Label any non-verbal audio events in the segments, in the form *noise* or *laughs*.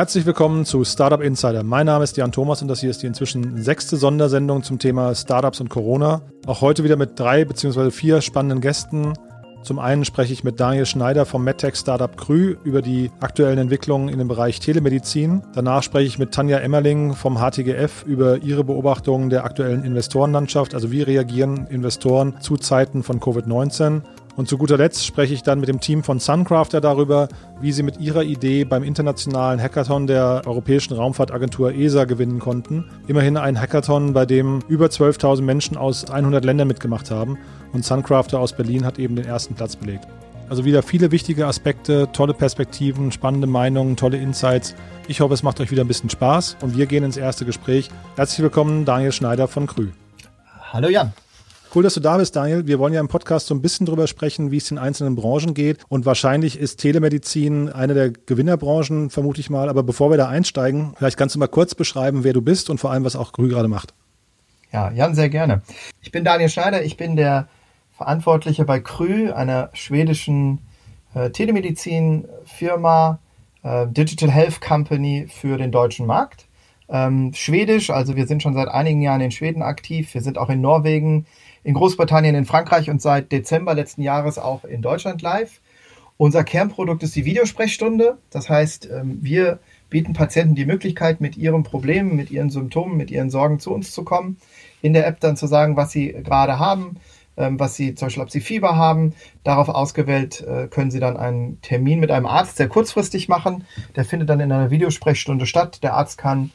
Herzlich willkommen zu Startup Insider. Mein Name ist Jan Thomas und das hier ist die inzwischen sechste Sondersendung zum Thema Startups und Corona. Auch heute wieder mit drei bzw. vier spannenden Gästen. Zum einen spreche ich mit Daniel Schneider vom MedTech-Startup Krü über die aktuellen Entwicklungen in dem Bereich Telemedizin. Danach spreche ich mit Tanja Emmerling vom HTGF über ihre Beobachtungen der aktuellen Investorenlandschaft, also wie reagieren Investoren zu Zeiten von Covid-19. Und zu guter Letzt spreche ich dann mit dem Team von Suncrafter darüber, wie sie mit ihrer Idee beim internationalen Hackathon der Europäischen Raumfahrtagentur ESA gewinnen konnten. Immerhin ein Hackathon, bei dem über 12.000 Menschen aus 100 Ländern mitgemacht haben und Suncrafter aus Berlin hat eben den ersten Platz belegt. Also wieder viele wichtige Aspekte, tolle Perspektiven, spannende Meinungen, tolle Insights. Ich hoffe, es macht euch wieder ein bisschen Spaß und wir gehen ins erste Gespräch. Herzlich willkommen, Daniel Schneider von Krü. Hallo Jan. Cool, dass du da bist, Daniel. Wir wollen ja im Podcast so ein bisschen drüber sprechen, wie es in einzelnen Branchen geht. Und wahrscheinlich ist Telemedizin eine der Gewinnerbranchen, vermute ich mal. Aber bevor wir da einsteigen, vielleicht kannst du mal kurz beschreiben, wer du bist und vor allem, was auch Grü gerade macht. Ja, Jan, sehr gerne. Ich bin Daniel Schneider. Ich bin der Verantwortliche bei Krü, einer schwedischen äh, Telemedizin-Firma, äh, Digital Health Company für den deutschen Markt. Ähm, Schwedisch, also wir sind schon seit einigen Jahren in Schweden aktiv. Wir sind auch in Norwegen, in Großbritannien, in Frankreich und seit Dezember letzten Jahres auch in Deutschland live. Unser Kernprodukt ist die Videosprechstunde. Das heißt, ähm, wir bieten Patienten die Möglichkeit, mit ihren Problemen, mit ihren Symptomen, mit ihren Sorgen zu uns zu kommen. In der App dann zu sagen, was sie gerade haben, ähm, was sie zum Beispiel, ob sie Fieber haben. Darauf ausgewählt äh, können sie dann einen Termin mit einem Arzt sehr kurzfristig machen. Der findet dann in einer Videosprechstunde statt. Der Arzt kann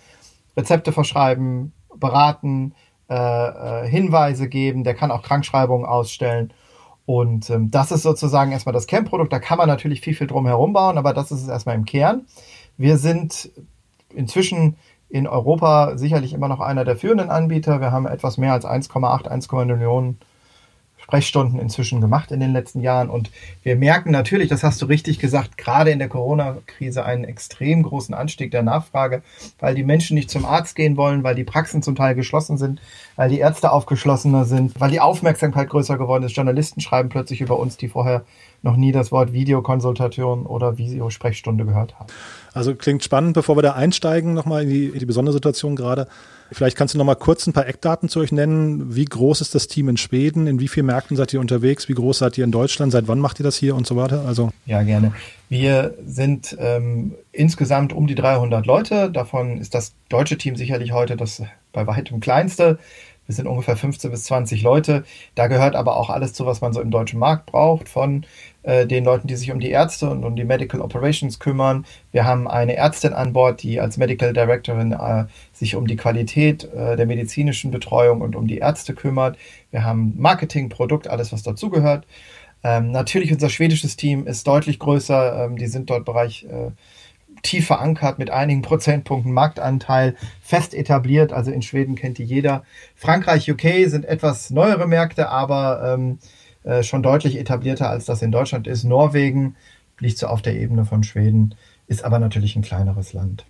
Rezepte verschreiben, beraten, äh, äh, Hinweise geben, der kann auch Krankschreibungen ausstellen. Und ähm, das ist sozusagen erstmal das Kernprodukt. Da kann man natürlich viel, viel drum herum bauen, aber das ist es erstmal im Kern. Wir sind inzwischen in Europa sicherlich immer noch einer der führenden Anbieter. Wir haben etwas mehr als 1,8, 1,9 Millionen Sprechstunden inzwischen gemacht in den letzten Jahren. Und wir merken natürlich, das hast du richtig gesagt, gerade in der Corona-Krise einen extrem großen Anstieg der Nachfrage, weil die Menschen nicht zum Arzt gehen wollen, weil die Praxen zum Teil geschlossen sind, weil die Ärzte aufgeschlossener sind, weil die Aufmerksamkeit größer geworden ist. Journalisten schreiben plötzlich über uns, die vorher noch nie das Wort Videokonsultation oder Videosprechstunde gehört haben. Also klingt spannend. Bevor wir da einsteigen, nochmal in die, in die besondere Situation gerade. Vielleicht kannst du noch mal kurz ein paar Eckdaten zu euch nennen. Wie groß ist das Team in Schweden? In wie vielen Märkten seid ihr unterwegs? Wie groß seid ihr in Deutschland? Seit wann macht ihr das hier und so weiter? Also ja, gerne. Wir sind ähm, insgesamt um die 300 Leute. Davon ist das deutsche Team sicherlich heute das bei weitem kleinste. Wir sind ungefähr 15 bis 20 Leute. Da gehört aber auch alles zu, was man so im deutschen Markt braucht, von äh, den Leuten, die sich um die Ärzte und um die Medical Operations kümmern. Wir haben eine Ärztin an Bord, die als Medical Directorin äh, sich um die Qualität äh, der medizinischen Betreuung und um die Ärzte kümmert. Wir haben Marketing, Produkt, alles, was dazugehört. Ähm, natürlich unser schwedisches Team ist deutlich größer. Ähm, die sind dort Bereich äh, tief verankert mit einigen Prozentpunkten Marktanteil, fest etabliert. Also in Schweden kennt die jeder. Frankreich, UK sind etwas neuere Märkte, aber ähm, äh, schon deutlich etablierter, als das in Deutschland ist. Norwegen liegt so auf der Ebene von Schweden, ist aber natürlich ein kleineres Land.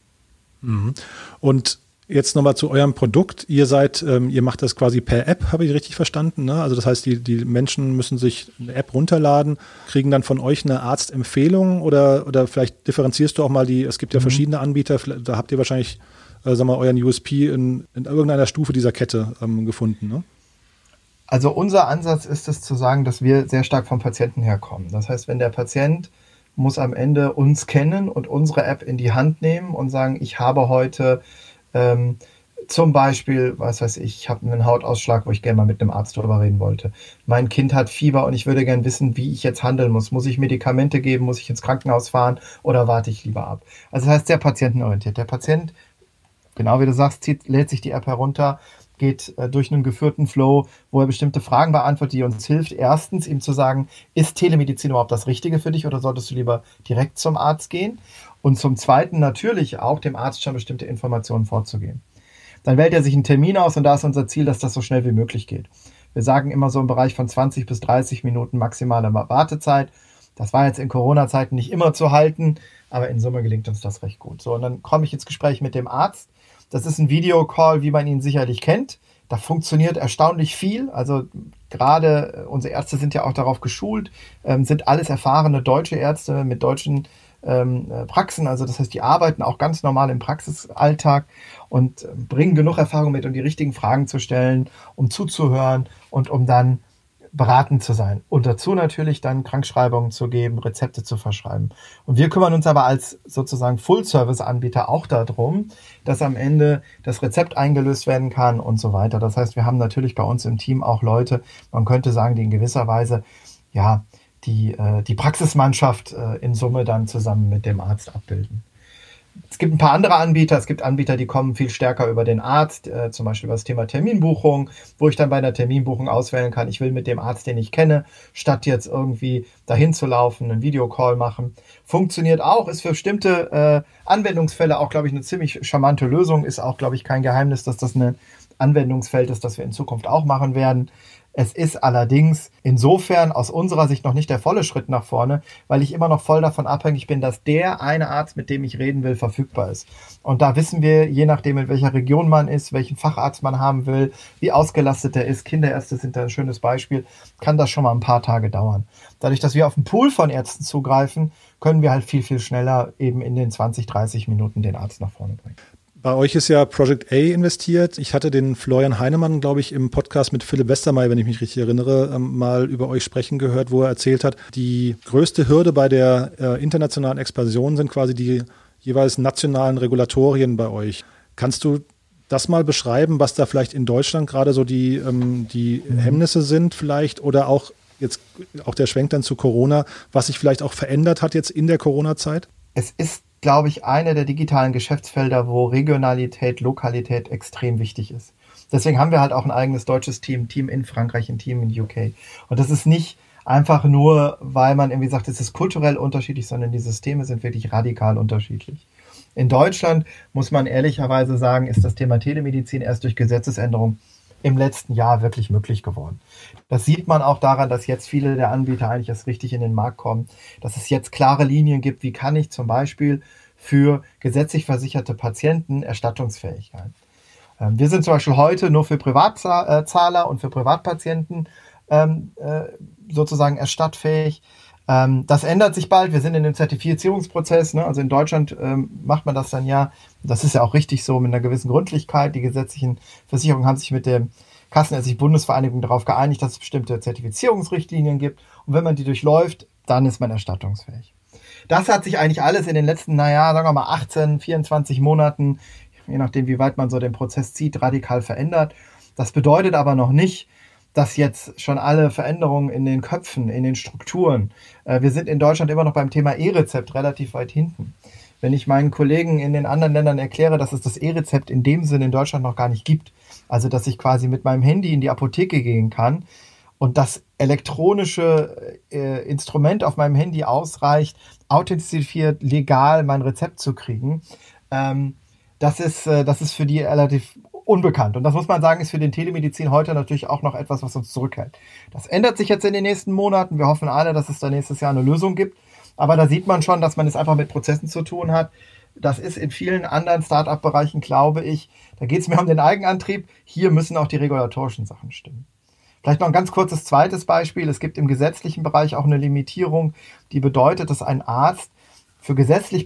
Mhm. Und Jetzt nochmal zu eurem Produkt. Ihr seid, ähm, ihr macht das quasi per App, habe ich richtig verstanden. Ne? Also das heißt, die, die Menschen müssen sich eine App runterladen, kriegen dann von euch eine Arztempfehlung oder, oder vielleicht differenzierst du auch mal die, es gibt ja mhm. verschiedene Anbieter, da habt ihr wahrscheinlich, äh, sag mal, euren USP in, in irgendeiner Stufe dieser Kette ähm, gefunden. Ne? Also unser Ansatz ist es zu sagen, dass wir sehr stark vom Patienten herkommen. Das heißt, wenn der Patient muss am Ende uns kennen und unsere App in die Hand nehmen und sagen, ich habe heute ähm, zum Beispiel, was weiß ich, ich habe einen Hautausschlag, wo ich gerne mal mit einem Arzt darüber reden wollte. Mein Kind hat Fieber und ich würde gerne wissen, wie ich jetzt handeln muss. Muss ich Medikamente geben? Muss ich ins Krankenhaus fahren oder warte ich lieber ab? Also das heißt sehr patientenorientiert. Der Patient, genau wie du sagst, zieht, lädt sich die App herunter, geht äh, durch einen geführten Flow, wo er bestimmte Fragen beantwortet, die uns hilft. Erstens, ihm zu sagen, ist Telemedizin überhaupt das Richtige für dich oder solltest du lieber direkt zum Arzt gehen? Und zum Zweiten natürlich auch dem Arzt schon bestimmte Informationen vorzugeben. Dann wählt er sich einen Termin aus und da ist unser Ziel, dass das so schnell wie möglich geht. Wir sagen immer so im Bereich von 20 bis 30 Minuten maximale Wartezeit. Das war jetzt in Corona-Zeiten nicht immer zu halten, aber in Summe gelingt uns das recht gut. So, und dann komme ich ins Gespräch mit dem Arzt. Das ist ein Videocall, wie man ihn sicherlich kennt. Da funktioniert erstaunlich viel. Also gerade äh, unsere Ärzte sind ja auch darauf geschult, ähm, sind alles erfahrene deutsche Ärzte mit deutschen ähm, äh, Praxen. Also das heißt, die arbeiten auch ganz normal im Praxisalltag und äh, bringen genug Erfahrung mit, um die richtigen Fragen zu stellen, um zuzuhören und um dann beratend zu sein. Und dazu natürlich dann Krankschreibungen zu geben, Rezepte zu verschreiben. Und wir kümmern uns aber als sozusagen Full-Service-Anbieter auch darum, dass am Ende das Rezept eingelöst werden kann und so weiter. Das heißt, wir haben natürlich bei uns im Team auch Leute, man könnte sagen, die in gewisser Weise, ja, die, äh, die Praxismannschaft äh, in Summe dann zusammen mit dem Arzt abbilden. Es gibt ein paar andere Anbieter. Es gibt Anbieter, die kommen viel stärker über den Arzt, äh, zum Beispiel über das Thema Terminbuchung, wo ich dann bei einer Terminbuchung auswählen kann, ich will mit dem Arzt, den ich kenne, statt jetzt irgendwie dahin zu laufen, einen Videocall machen. Funktioniert auch, ist für bestimmte äh, Anwendungsfälle auch, glaube ich, eine ziemlich charmante Lösung. Ist auch, glaube ich, kein Geheimnis, dass das ein Anwendungsfeld ist, das wir in Zukunft auch machen werden. Es ist allerdings insofern aus unserer Sicht noch nicht der volle Schritt nach vorne, weil ich immer noch voll davon abhängig bin, dass der eine Arzt, mit dem ich reden will, verfügbar ist. Und da wissen wir, je nachdem, in welcher Region man ist, welchen Facharzt man haben will, wie ausgelastet er ist, Kinderärzte sind da ein schönes Beispiel, kann das schon mal ein paar Tage dauern. Dadurch, dass wir auf einen Pool von Ärzten zugreifen, können wir halt viel, viel schneller eben in den 20, 30 Minuten den Arzt nach vorne bringen. Bei euch ist ja Project A investiert. Ich hatte den Florian Heinemann, glaube ich, im Podcast mit Philipp Westermeier, wenn ich mich richtig erinnere, ähm, mal über euch sprechen gehört, wo er erzählt hat, die größte Hürde bei der äh, internationalen Expansion sind quasi die jeweils nationalen Regulatorien bei euch. Kannst du das mal beschreiben, was da vielleicht in Deutschland gerade so die, ähm, die mhm. Hemmnisse sind vielleicht oder auch jetzt auch der Schwenk dann zu Corona, was sich vielleicht auch verändert hat jetzt in der Corona-Zeit? Es ist glaube ich, eine der digitalen Geschäftsfelder, wo Regionalität, Lokalität extrem wichtig ist. Deswegen haben wir halt auch ein eigenes deutsches Team, Team in Frankreich, ein Team in UK. Und das ist nicht einfach nur, weil man irgendwie sagt, es ist kulturell unterschiedlich, sondern die Systeme sind wirklich radikal unterschiedlich. In Deutschland muss man ehrlicherweise sagen, ist das Thema Telemedizin erst durch Gesetzesänderung im letzten Jahr wirklich möglich geworden. Das sieht man auch daran, dass jetzt viele der Anbieter eigentlich erst richtig in den Markt kommen, dass es jetzt klare Linien gibt, wie kann ich zum Beispiel für gesetzlich versicherte Patienten erstattungsfähig sein. Ähm, wir sind zum Beispiel heute nur für Privatzahler und für Privatpatienten ähm, äh, sozusagen erstattfähig. Ähm, das ändert sich bald. Wir sind in dem Zertifizierungsprozess. Ne? Also in Deutschland ähm, macht man das dann ja. Das ist ja auch richtig so mit einer gewissen Gründlichkeit. Die gesetzlichen Versicherungen haben sich mit der Kassenärztlichen Bundesvereinigung darauf geeinigt, dass es bestimmte Zertifizierungsrichtlinien gibt. Und wenn man die durchläuft, dann ist man erstattungsfähig. Das hat sich eigentlich alles in den letzten, naja, sagen wir mal 18, 24 Monaten, je nachdem, wie weit man so den Prozess zieht, radikal verändert. Das bedeutet aber noch nicht, dass jetzt schon alle Veränderungen in den Köpfen, in den Strukturen, äh, wir sind in Deutschland immer noch beim Thema E-Rezept relativ weit hinten. Wenn ich meinen Kollegen in den anderen Ländern erkläre, dass es das E-Rezept in dem Sinne in Deutschland noch gar nicht gibt, also dass ich quasi mit meinem Handy in die Apotheke gehen kann und das elektronische äh, Instrument auf meinem Handy ausreicht, authentifiziert legal mein Rezept zu kriegen, ähm, das ist, äh, das ist für die relativ unbekannt. Und das muss man sagen, ist für den Telemedizin heute natürlich auch noch etwas, was uns zurückhält. Das ändert sich jetzt in den nächsten Monaten. Wir hoffen alle, dass es da nächstes Jahr eine Lösung gibt. Aber da sieht man schon, dass man es einfach mit Prozessen zu tun hat. Das ist in vielen anderen Start-up-Bereichen, glaube ich, da geht es mehr um den Eigenantrieb. Hier müssen auch die regulatorischen Sachen stimmen. Vielleicht noch ein ganz kurzes zweites Beispiel. Es gibt im gesetzlichen Bereich auch eine Limitierung, die bedeutet, dass ein Arzt für gesetzlich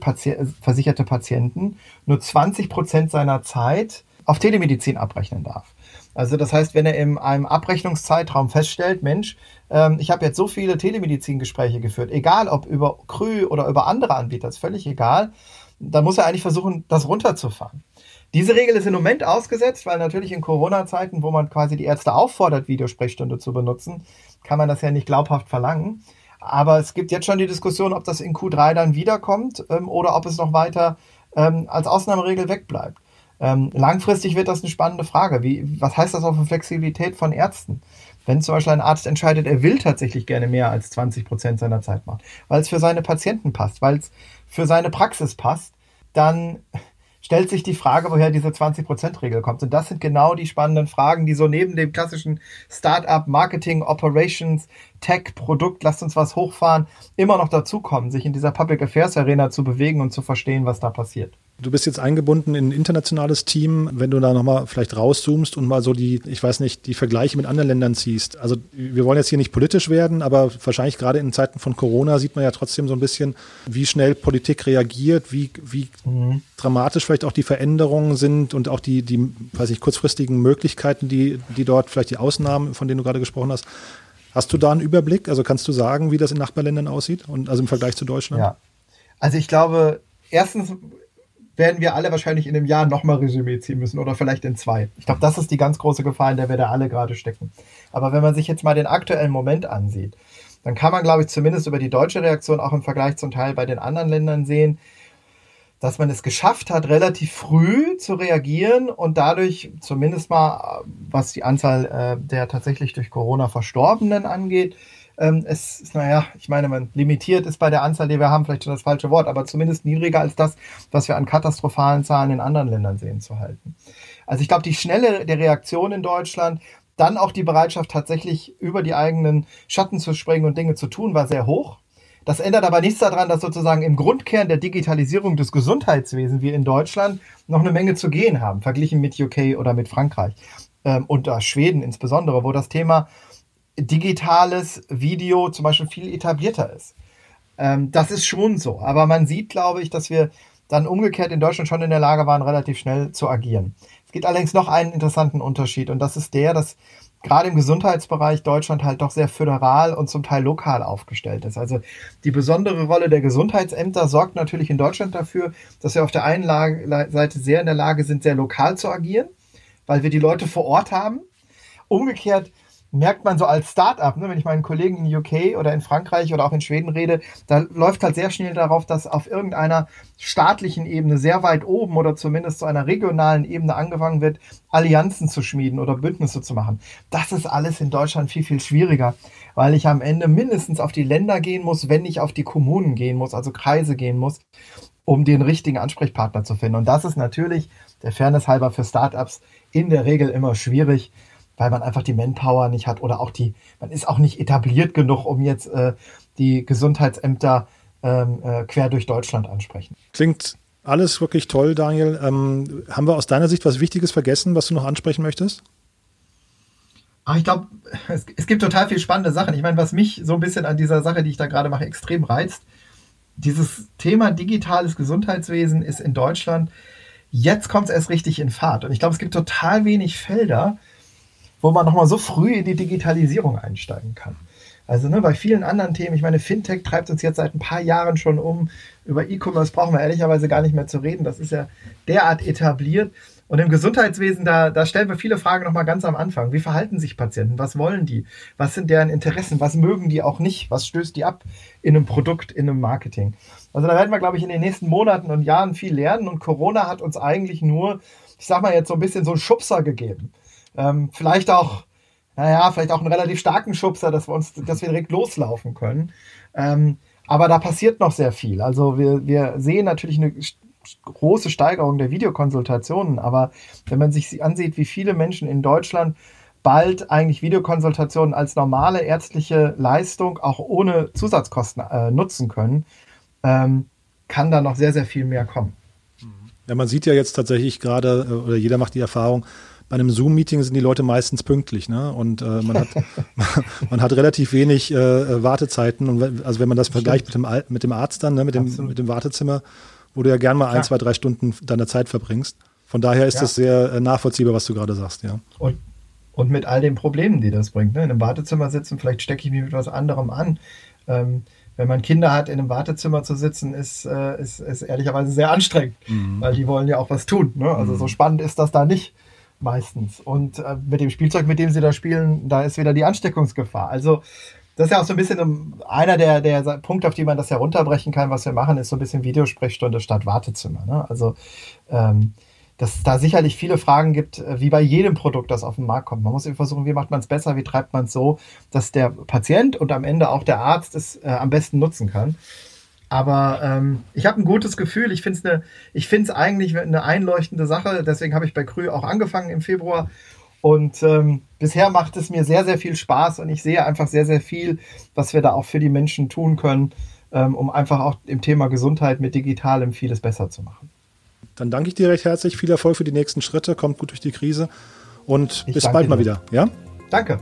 versicherte Patienten nur 20 Prozent seiner Zeit auf Telemedizin abrechnen darf. Also das heißt, wenn er in einem Abrechnungszeitraum feststellt, Mensch, ähm, ich habe jetzt so viele Telemedizingespräche geführt, egal ob über Krü oder über andere Anbieter, ist völlig egal, dann muss er eigentlich versuchen, das runterzufahren. Diese Regel ist im Moment ausgesetzt, weil natürlich in Corona-Zeiten, wo man quasi die Ärzte auffordert, Videosprechstunde zu benutzen, kann man das ja nicht glaubhaft verlangen. Aber es gibt jetzt schon die Diskussion, ob das in Q3 dann wiederkommt ähm, oder ob es noch weiter ähm, als Ausnahmeregel wegbleibt. Ähm, langfristig wird das eine spannende Frage. Wie, was heißt das auch für Flexibilität von Ärzten? Wenn zum Beispiel ein Arzt entscheidet, er will tatsächlich gerne mehr als 20 Prozent seiner Zeit machen, weil es für seine Patienten passt, weil es für seine Praxis passt, dann stellt sich die Frage, woher diese 20%-Regel kommt. Und das sind genau die spannenden Fragen, die so neben dem klassischen Startup, Marketing, Operations, Tech, Produkt, lasst uns was hochfahren, immer noch dazukommen, sich in dieser Public Affairs Arena zu bewegen und zu verstehen, was da passiert. Du bist jetzt eingebunden in ein internationales Team. Wenn du da nochmal vielleicht rauszoomst und mal so die, ich weiß nicht, die Vergleiche mit anderen Ländern ziehst. Also wir wollen jetzt hier nicht politisch werden, aber wahrscheinlich gerade in Zeiten von Corona sieht man ja trotzdem so ein bisschen, wie schnell Politik reagiert, wie, wie mhm. dramatisch vielleicht auch die Veränderungen sind und auch die, die, weiß ich, kurzfristigen Möglichkeiten, die, die dort, vielleicht die Ausnahmen, von denen du gerade gesprochen hast. Hast du da einen Überblick? Also kannst du sagen, wie das in Nachbarländern aussieht und also im Vergleich zu Deutschland? Ja. Also ich glaube, erstens werden wir alle wahrscheinlich in einem Jahr nochmal Resümee ziehen müssen oder vielleicht in zwei. Ich glaube, das ist die ganz große Gefahr, in der wir da alle gerade stecken. Aber wenn man sich jetzt mal den aktuellen Moment ansieht, dann kann man, glaube ich, zumindest über die deutsche Reaktion auch im Vergleich zum Teil bei den anderen Ländern sehen, dass man es geschafft hat, relativ früh zu reagieren und dadurch zumindest mal, was die Anzahl äh, der tatsächlich durch Corona Verstorbenen angeht, ähm, es ist, naja, ich meine, man limitiert ist bei der Anzahl, die wir haben, vielleicht schon das falsche Wort, aber zumindest niedriger als das, was wir an katastrophalen Zahlen in anderen Ländern sehen zu halten. Also ich glaube, die Schnelle der Reaktion in Deutschland, dann auch die Bereitschaft tatsächlich über die eigenen Schatten zu springen und Dinge zu tun, war sehr hoch. Das ändert aber nichts daran, dass sozusagen im Grundkern der Digitalisierung des Gesundheitswesens wir in Deutschland noch eine Menge zu gehen haben, verglichen mit UK oder mit Frankreich ähm, und äh, Schweden insbesondere, wo das Thema digitales Video zum Beispiel viel etablierter ist. Ähm, das ist schon so. Aber man sieht, glaube ich, dass wir dann umgekehrt in Deutschland schon in der Lage waren, relativ schnell zu agieren. Es gibt allerdings noch einen interessanten Unterschied und das ist der, dass gerade im Gesundheitsbereich Deutschland halt doch sehr föderal und zum Teil lokal aufgestellt ist. Also die besondere Rolle der Gesundheitsämter sorgt natürlich in Deutschland dafür, dass wir auf der einen Seite sehr in der Lage sind, sehr lokal zu agieren, weil wir die Leute vor Ort haben. Umgekehrt merkt man so als Startup, ne, wenn ich meinen Kollegen in UK oder in Frankreich oder auch in Schweden rede, da läuft halt sehr schnell darauf, dass auf irgendeiner staatlichen Ebene sehr weit oben oder zumindest zu einer regionalen Ebene angefangen wird, Allianzen zu schmieden oder Bündnisse zu machen. Das ist alles in Deutschland viel, viel schwieriger, weil ich am Ende mindestens auf die Länder gehen muss, wenn nicht auf die Kommunen gehen muss, also Kreise gehen muss, um den richtigen Ansprechpartner zu finden. Und das ist natürlich der Fairness halber für Startups in der Regel immer schwierig weil man einfach die Manpower nicht hat oder auch die, man ist auch nicht etabliert genug, um jetzt äh, die Gesundheitsämter ähm, äh, quer durch Deutschland ansprechen. Klingt alles wirklich toll, Daniel. Ähm, haben wir aus deiner Sicht was Wichtiges vergessen, was du noch ansprechen möchtest? Ach, ich glaube, es, es, gibt total viele spannende Sachen. Ich meine, was mich so ein bisschen an dieser Sache, die ich da gerade mache, extrem reizt, dieses Thema digitales Gesundheitswesen ist in Deutschland, jetzt kommt es erst richtig in Fahrt. Und ich glaube, es gibt total wenig Felder, wo man nochmal so früh in die Digitalisierung einsteigen kann. Also ne, bei vielen anderen Themen, ich meine, Fintech treibt uns jetzt seit ein paar Jahren schon um. Über E-Commerce brauchen wir ehrlicherweise gar nicht mehr zu reden. Das ist ja derart etabliert. Und im Gesundheitswesen, da, da stellen wir viele Fragen nochmal ganz am Anfang. Wie verhalten sich Patienten? Was wollen die? Was sind deren Interessen? Was mögen die auch nicht? Was stößt die ab in einem Produkt, in einem Marketing? Also da werden wir, glaube ich, in den nächsten Monaten und Jahren viel lernen. Und Corona hat uns eigentlich nur, ich sag mal jetzt so ein bisschen so einen Schubser gegeben. Ähm, vielleicht auch, naja, vielleicht auch einen relativ starken Schubser, dass wir uns, dass wir direkt loslaufen können. Ähm, aber da passiert noch sehr viel. Also wir, wir sehen natürlich eine große Steigerung der Videokonsultationen, aber wenn man sich ansieht, wie viele Menschen in Deutschland bald eigentlich Videokonsultationen als normale ärztliche Leistung auch ohne Zusatzkosten äh, nutzen können, ähm, kann da noch sehr, sehr viel mehr kommen. Ja, man sieht ja jetzt tatsächlich gerade, äh, oder jeder macht die Erfahrung, bei einem Zoom-Meeting sind die Leute meistens pünktlich, ne? Und äh, man, hat, *laughs* man hat relativ wenig äh, Wartezeiten. Und also wenn man das vergleicht mit dem, mit dem Arzt dann, ne? mit, dem, mit dem Wartezimmer, wo du ja gern mal ein, ja. zwei, drei Stunden deiner Zeit verbringst. Von daher ist ja. das sehr äh, nachvollziehbar, was du gerade sagst, ja. Und, und mit all den Problemen, die das bringt. Ne? In einem Wartezimmer sitzen, vielleicht stecke ich mich mit was anderem an. Ähm, wenn man Kinder hat, in einem Wartezimmer zu sitzen, ist, äh, ist, ist ehrlicherweise sehr anstrengend, mhm. weil die wollen ja auch was tun. Ne? Also mhm. so spannend ist das da nicht meistens. Und äh, mit dem Spielzeug, mit dem sie da spielen, da ist wieder die Ansteckungsgefahr. Also das ist ja auch so ein bisschen einer der, der Punkte, auf die man das herunterbrechen kann, was wir machen, ist so ein bisschen Videosprechstunde statt Wartezimmer. Ne? Also ähm, dass es da sicherlich viele Fragen gibt, äh, wie bei jedem Produkt, das auf den Markt kommt. Man muss eben versuchen, wie macht man es besser, wie treibt man es so, dass der Patient und am Ende auch der Arzt es äh, am besten nutzen kann. Aber ähm, ich habe ein gutes Gefühl. Ich finde es ne, ich es eigentlich eine einleuchtende Sache. Deswegen habe ich bei Krü auch angefangen im Februar. Und ähm, bisher macht es mir sehr, sehr viel Spaß und ich sehe einfach sehr, sehr viel, was wir da auch für die Menschen tun können, ähm, um einfach auch im Thema Gesundheit mit Digitalem vieles besser zu machen. Dann danke ich dir recht herzlich. Viel Erfolg für die nächsten Schritte. Kommt gut durch die Krise. Und ich bis bald dir. mal wieder. Ja? Danke.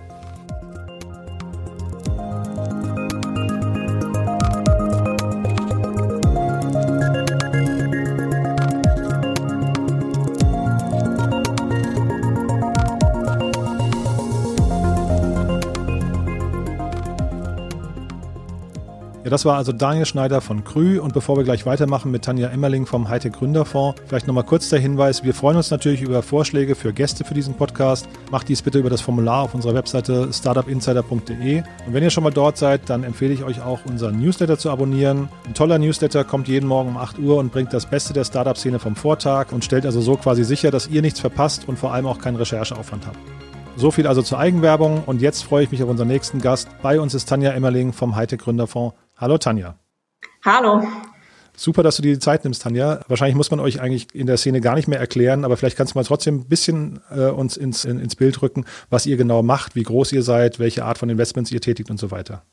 Das war also Daniel Schneider von Krü. Und bevor wir gleich weitermachen mit Tanja Emmerling vom Hightech Gründerfonds, vielleicht nochmal kurz der Hinweis: Wir freuen uns natürlich über Vorschläge für Gäste für diesen Podcast. Macht dies bitte über das Formular auf unserer Webseite startupinsider.de. Und wenn ihr schon mal dort seid, dann empfehle ich euch auch, unseren Newsletter zu abonnieren. Ein toller Newsletter kommt jeden Morgen um 8 Uhr und bringt das Beste der Startup-Szene vom Vortag und stellt also so quasi sicher, dass ihr nichts verpasst und vor allem auch keinen Rechercheaufwand habt. So viel also zur Eigenwerbung und jetzt freue ich mich auf unseren nächsten Gast. Bei uns ist Tanja Emmerling vom Hightech Gründerfonds. Hallo Tanja. Hallo. Super, dass du dir die Zeit nimmst, Tanja. Wahrscheinlich muss man euch eigentlich in der Szene gar nicht mehr erklären, aber vielleicht kannst du mal trotzdem ein bisschen äh, uns ins, in, ins Bild rücken, was ihr genau macht, wie groß ihr seid, welche Art von Investments ihr tätigt und so weiter.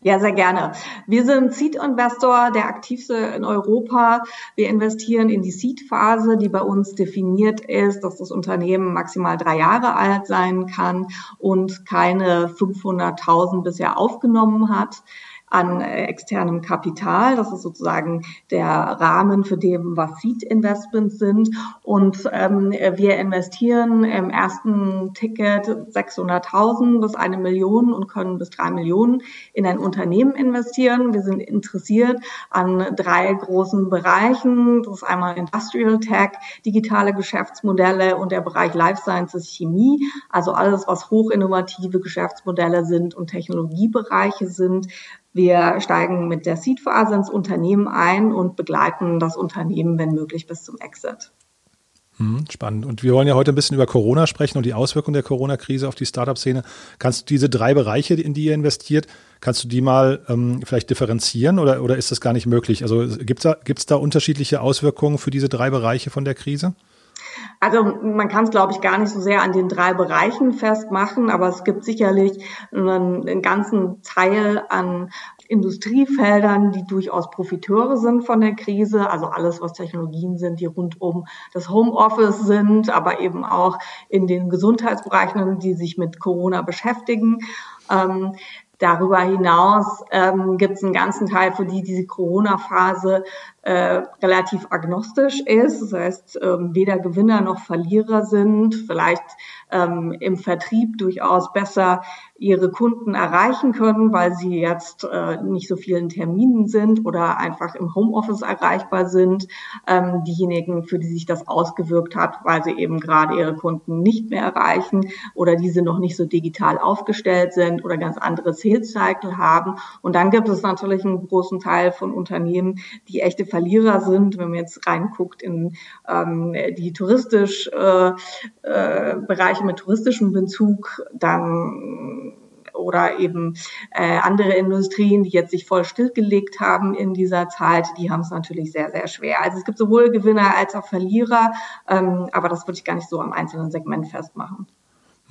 Ja, sehr gerne. Wir sind Seed-Investor, der aktivste in Europa. Wir investieren in die Seed-Phase, die bei uns definiert ist, dass das Unternehmen maximal drei Jahre alt sein kann und keine 500.000 bisher aufgenommen hat an äh, externem Kapital. Das ist sozusagen der Rahmen, für den was Seed Investments sind. Und ähm, wir investieren im ersten Ticket 600.000 bis eine Million und können bis drei Millionen in ein Unternehmen investieren. Wir sind interessiert an drei großen Bereichen. Das ist einmal Industrial Tech, digitale Geschäftsmodelle und der Bereich Life Sciences Chemie. Also alles, was hochinnovative Geschäftsmodelle sind und Technologiebereiche sind. Wir steigen mit der Seed-Phase ins Unternehmen ein und begleiten das Unternehmen, wenn möglich, bis zum Exit. Hm, spannend. Und wir wollen ja heute ein bisschen über Corona sprechen und die Auswirkungen der Corona-Krise auf die Startup-Szene. Kannst du diese drei Bereiche, in die ihr investiert, kannst du die mal ähm, vielleicht differenzieren oder, oder ist das gar nicht möglich? Also gibt es da, gibt's da unterschiedliche Auswirkungen für diese drei Bereiche von der Krise? Also man kann es, glaube ich, gar nicht so sehr an den drei Bereichen festmachen, aber es gibt sicherlich einen, einen ganzen Teil an Industriefeldern, die durchaus Profiteure sind von der Krise. Also alles, was Technologien sind, die rund um das Homeoffice sind, aber eben auch in den Gesundheitsbereichen, die sich mit Corona beschäftigen. Ähm, Darüber hinaus ähm, gibt es einen ganzen Teil, für die diese Corona-Phase äh, relativ agnostisch ist. Das heißt, ähm, weder Gewinner noch Verlierer sind, vielleicht ähm, im Vertrieb durchaus besser ihre Kunden erreichen können, weil sie jetzt äh, nicht so vielen Terminen sind oder einfach im Homeoffice erreichbar sind. Ähm, diejenigen, für die sich das ausgewirkt hat, weil sie eben gerade ihre Kunden nicht mehr erreichen oder diese noch nicht so digital aufgestellt sind oder ganz andere Sales Cycle haben. Und dann gibt es natürlich einen großen Teil von Unternehmen, die echte Verlierer sind, wenn man jetzt reinguckt in ähm, die touristisch äh, äh, Bereiche mit touristischem Bezug, dann oder eben äh, andere Industrien, die jetzt sich voll stillgelegt haben in dieser Zeit, die haben es natürlich sehr, sehr schwer. Also es gibt sowohl Gewinner als auch Verlierer, ähm, aber das würde ich gar nicht so am einzelnen Segment festmachen.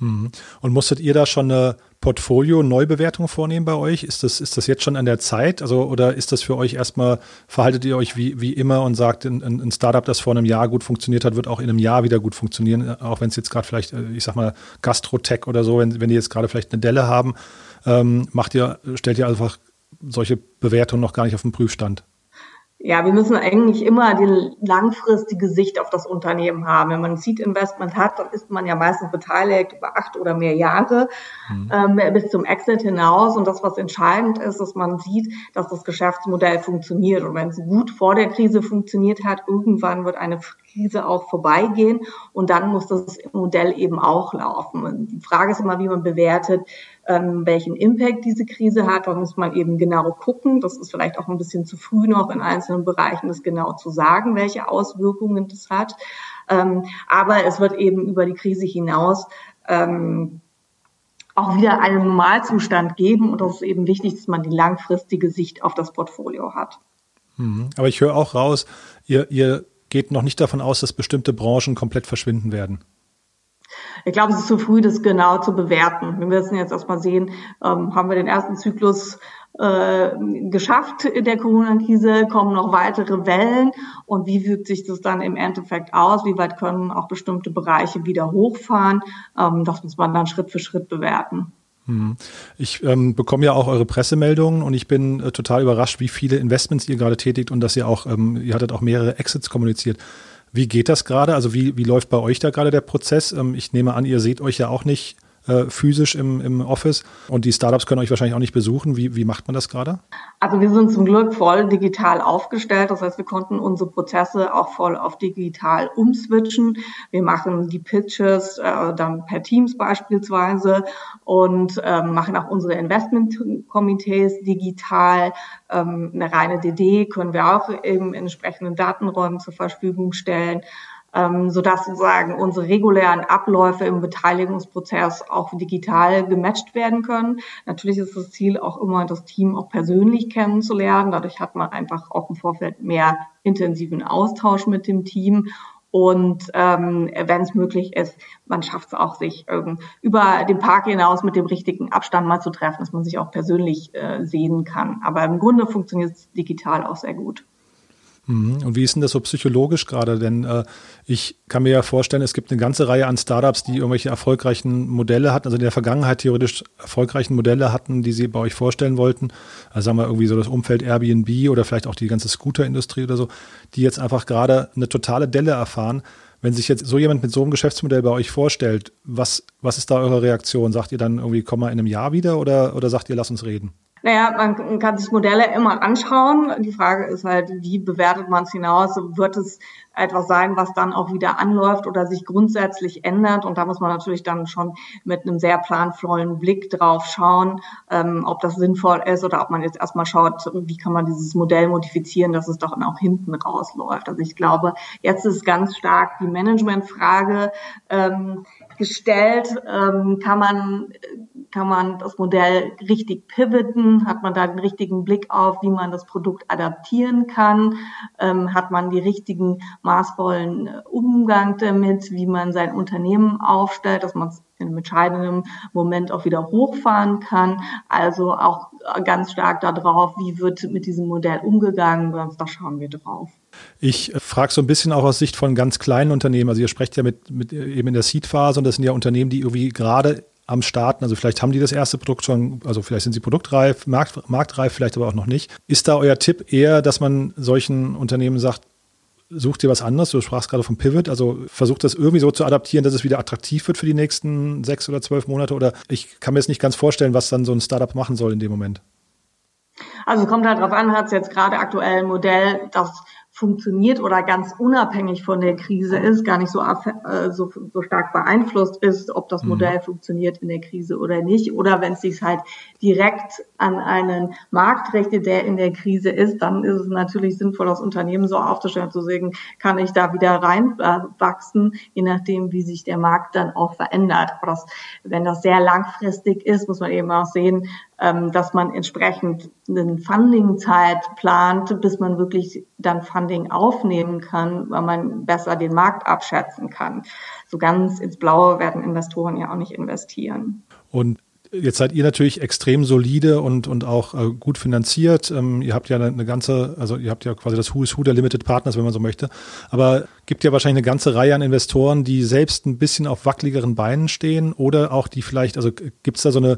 Mhm. Und musstet ihr da schon eine Portfolio-Neubewertung vornehmen bei euch? Ist das, ist das jetzt schon an der Zeit? Also, oder ist das für euch erstmal, verhaltet ihr euch wie, wie immer und sagt, ein, ein Startup, das vor einem Jahr gut funktioniert hat, wird auch in einem Jahr wieder gut funktionieren, auch wenn es jetzt gerade vielleicht, äh, ich sag mal, Gastrotech oder so, wenn, wenn die jetzt gerade vielleicht eine Delle haben, ähm, macht ihr, stellt ihr einfach solche Bewertungen noch gar nicht auf den Prüfstand? Ja, wir müssen eigentlich immer die langfristige Sicht auf das Unternehmen haben. Wenn man ein Seed Investment hat, dann ist man ja meistens beteiligt über acht oder mehr Jahre mhm. ähm, bis zum Exit hinaus. Und das, was entscheidend ist, dass man sieht, dass das Geschäftsmodell funktioniert. Und wenn es gut vor der Krise funktioniert hat, irgendwann wird eine Krise auch vorbeigehen und dann muss das Modell eben auch laufen. Und die Frage ist immer, wie man bewertet, ähm, welchen Impact diese Krise hat. Da muss man eben genau gucken. Das ist vielleicht auch ein bisschen zu früh noch in einzelnen Bereichen, das genau zu sagen, welche Auswirkungen das hat. Ähm, aber es wird eben über die Krise hinaus ähm, auch wieder einen Normalzustand geben. Und das ist eben wichtig, dass man die langfristige Sicht auf das Portfolio hat. Mhm. Aber ich höre auch raus, ihr, ihr geht noch nicht davon aus, dass bestimmte Branchen komplett verschwinden werden. Ich glaube, es ist zu früh, das genau zu bewerten. Wir müssen jetzt erstmal sehen, ähm, haben wir den ersten Zyklus äh, geschafft in der Corona-Krise, kommen noch weitere Wellen und wie wirkt sich das dann im Endeffekt aus? Wie weit können auch bestimmte Bereiche wieder hochfahren? Ähm, das muss man dann Schritt für Schritt bewerten. Hm. Ich ähm, bekomme ja auch eure Pressemeldungen und ich bin äh, total überrascht, wie viele Investments ihr gerade tätigt und dass ihr auch, ähm, ihr hattet auch mehrere Exits kommuniziert. Wie geht das gerade? Also wie, wie läuft bei euch da gerade der Prozess? Ähm, ich nehme an, ihr seht euch ja auch nicht äh, physisch im, im Office und die Startups können euch wahrscheinlich auch nicht besuchen. Wie, wie macht man das gerade? Also wir sind zum Glück voll digital aufgestellt. Das heißt, wir konnten unsere Prozesse auch voll auf digital umswitchen. Wir machen die Pitches äh, dann per Teams beispielsweise und ähm, machen auch unsere Investmentkomitees digital. Ähm, eine reine DD können wir auch eben in entsprechenden Datenräumen zur Verfügung stellen ähm, sodass sozusagen unsere regulären Abläufe im Beteiligungsprozess auch digital gematcht werden können. Natürlich ist das Ziel auch immer, das Team auch persönlich kennenzulernen. Dadurch hat man einfach auch im Vorfeld mehr intensiven Austausch mit dem Team. Und ähm, wenn es möglich ist, man schafft es auch, sich ähm, über den Park hinaus mit dem richtigen Abstand mal zu treffen, dass man sich auch persönlich äh, sehen kann. Aber im Grunde funktioniert es digital auch sehr gut. Mhm. Und wie ist denn das so psychologisch gerade? Denn äh, ich kann mir ja vorstellen, es gibt eine ganze Reihe an Startups, die irgendwelche erfolgreichen Modelle hatten, also in der Vergangenheit theoretisch erfolgreichen Modelle hatten, die sie bei euch vorstellen wollten. Also sagen wir irgendwie so das Umfeld Airbnb oder vielleicht auch die ganze Scooter-Industrie oder so, die jetzt einfach gerade eine totale Delle erfahren. Wenn sich jetzt so jemand mit so einem Geschäftsmodell bei euch vorstellt, was, was ist da eure Reaktion? Sagt ihr dann irgendwie, komm mal in einem Jahr wieder oder, oder sagt ihr, lass uns reden? Naja, man kann sich Modelle immer anschauen. Die Frage ist halt, wie bewertet man es hinaus? Wird es etwas sein, was dann auch wieder anläuft oder sich grundsätzlich ändert? Und da muss man natürlich dann schon mit einem sehr planvollen Blick drauf schauen, ähm, ob das sinnvoll ist oder ob man jetzt erstmal schaut, wie kann man dieses Modell modifizieren, dass es doch auch hinten rausläuft. Also ich glaube, jetzt ist ganz stark die Managementfrage ähm, gestellt. Ähm, kann man kann man das Modell richtig pivoten? Hat man da den richtigen Blick auf, wie man das Produkt adaptieren kann? Ähm, hat man die richtigen maßvollen äh, Umgang damit, wie man sein Unternehmen aufstellt, dass man es in einem entscheidenden Moment auch wieder hochfahren kann? Also auch ganz stark darauf, wie wird mit diesem Modell umgegangen? Da schauen wir drauf. Ich frage so ein bisschen auch aus Sicht von ganz kleinen Unternehmen. Also ihr sprecht ja mit, mit eben in der Seed-Phase und das sind ja Unternehmen, die irgendwie gerade am Starten? Also vielleicht haben die das erste Produkt schon, also vielleicht sind sie produktreif, markt, marktreif, vielleicht aber auch noch nicht. Ist da euer Tipp eher, dass man solchen Unternehmen sagt, such dir was anderes? Du sprachst gerade vom Pivot, also versucht das irgendwie so zu adaptieren, dass es wieder attraktiv wird für die nächsten sechs oder zwölf Monate oder ich kann mir jetzt nicht ganz vorstellen, was dann so ein Startup machen soll in dem Moment. Also kommt halt drauf an, hat es jetzt gerade aktuell ein Modell, das funktioniert oder ganz unabhängig von der Krise ist, gar nicht so, äh, so, so stark beeinflusst ist, ob das mhm. Modell mhm. funktioniert in der Krise oder nicht. Oder wenn es sich halt direkt an einen Markt richtet, der in der Krise ist, dann ist es natürlich sinnvoll, das Unternehmen so aufzustellen, zu sagen, kann ich da wieder reinwachsen, je nachdem, wie sich der Markt dann auch verändert. Aber das, wenn das sehr langfristig ist, muss man eben auch sehen, dass man entsprechend eine Funding-Zeit plant, bis man wirklich dann Funding aufnehmen kann, weil man besser den Markt abschätzen kann. So ganz ins Blaue werden Investoren ja auch nicht investieren. Und Jetzt seid ihr natürlich extrem solide und, und auch äh, gut finanziert. Ähm, ihr habt ja eine, eine, ganze, also ihr habt ja quasi das Who is Who der Limited Partners, wenn man so möchte. Aber gibt ja wahrscheinlich eine ganze Reihe an Investoren, die selbst ein bisschen auf wackeligeren Beinen stehen oder auch die vielleicht, also gibt es da so eine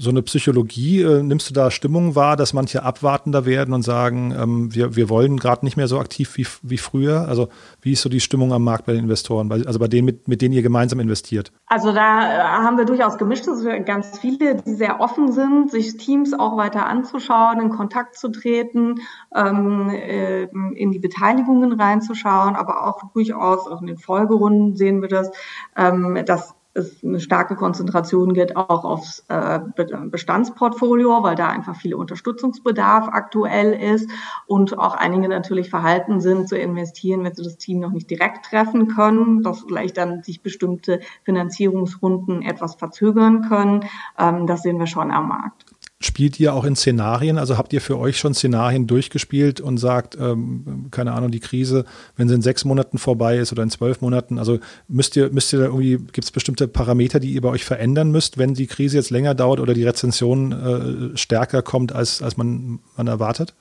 so eine Psychologie, äh, nimmst du da Stimmung wahr, dass manche abwartender werden und sagen, ähm, wir, wir wollen gerade nicht mehr so aktiv wie, wie früher? Also wie ist so die Stimmung am Markt bei den Investoren, also bei denen, mit, mit denen ihr gemeinsam investiert? Also da äh, haben wir durchaus gemischt, ganz viele, die sehr offen sind, sich Teams auch weiter anzuschauen, in Kontakt zu treten, ähm, äh, in die Beteiligungen reinzuschauen, aber auch durchaus auch in den Folgerunden sehen wir das, ähm, dass es eine starke Konzentration geht auch aufs äh, Bestandsportfolio, weil da einfach viel Unterstützungsbedarf aktuell ist und auch einige natürlich verhalten sind zu investieren, wenn sie das Team noch nicht direkt treffen können, dass vielleicht dann sich bestimmte Finanzierungsrunden etwas verzögern können. Ähm, das sehen wir schon am Markt. Spielt ihr auch in Szenarien? Also habt ihr für euch schon Szenarien durchgespielt und sagt, ähm, keine Ahnung, die Krise, wenn sie in sechs Monaten vorbei ist oder in zwölf Monaten, also müsst ihr, müsst ihr da irgendwie, gibt es bestimmte Parameter, die ihr bei euch verändern müsst, wenn die Krise jetzt länger dauert oder die Rezension äh, stärker kommt, als, als man, man erwartet?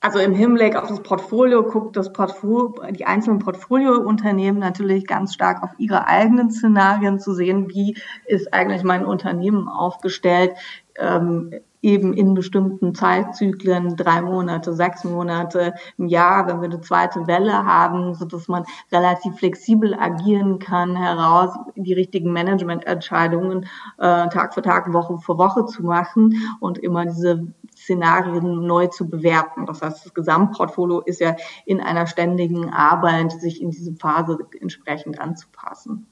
Also im Hinblick auf das Portfolio guckt das Portfolio, die einzelnen Portfoliounternehmen natürlich ganz stark auf ihre eigenen Szenarien zu sehen, wie ist eigentlich mein Unternehmen aufgestellt, ähm, eben in bestimmten Zeitzyklen, drei Monate, sechs Monate im Jahr, wenn wir eine zweite Welle haben, so dass man relativ flexibel agieren kann, heraus die richtigen Managemententscheidungen äh, Tag für Tag, Woche für Woche zu machen und immer diese Szenarien neu zu bewerten. Das heißt, das Gesamtportfolio ist ja in einer ständigen Arbeit, sich in diese Phase entsprechend anzupassen.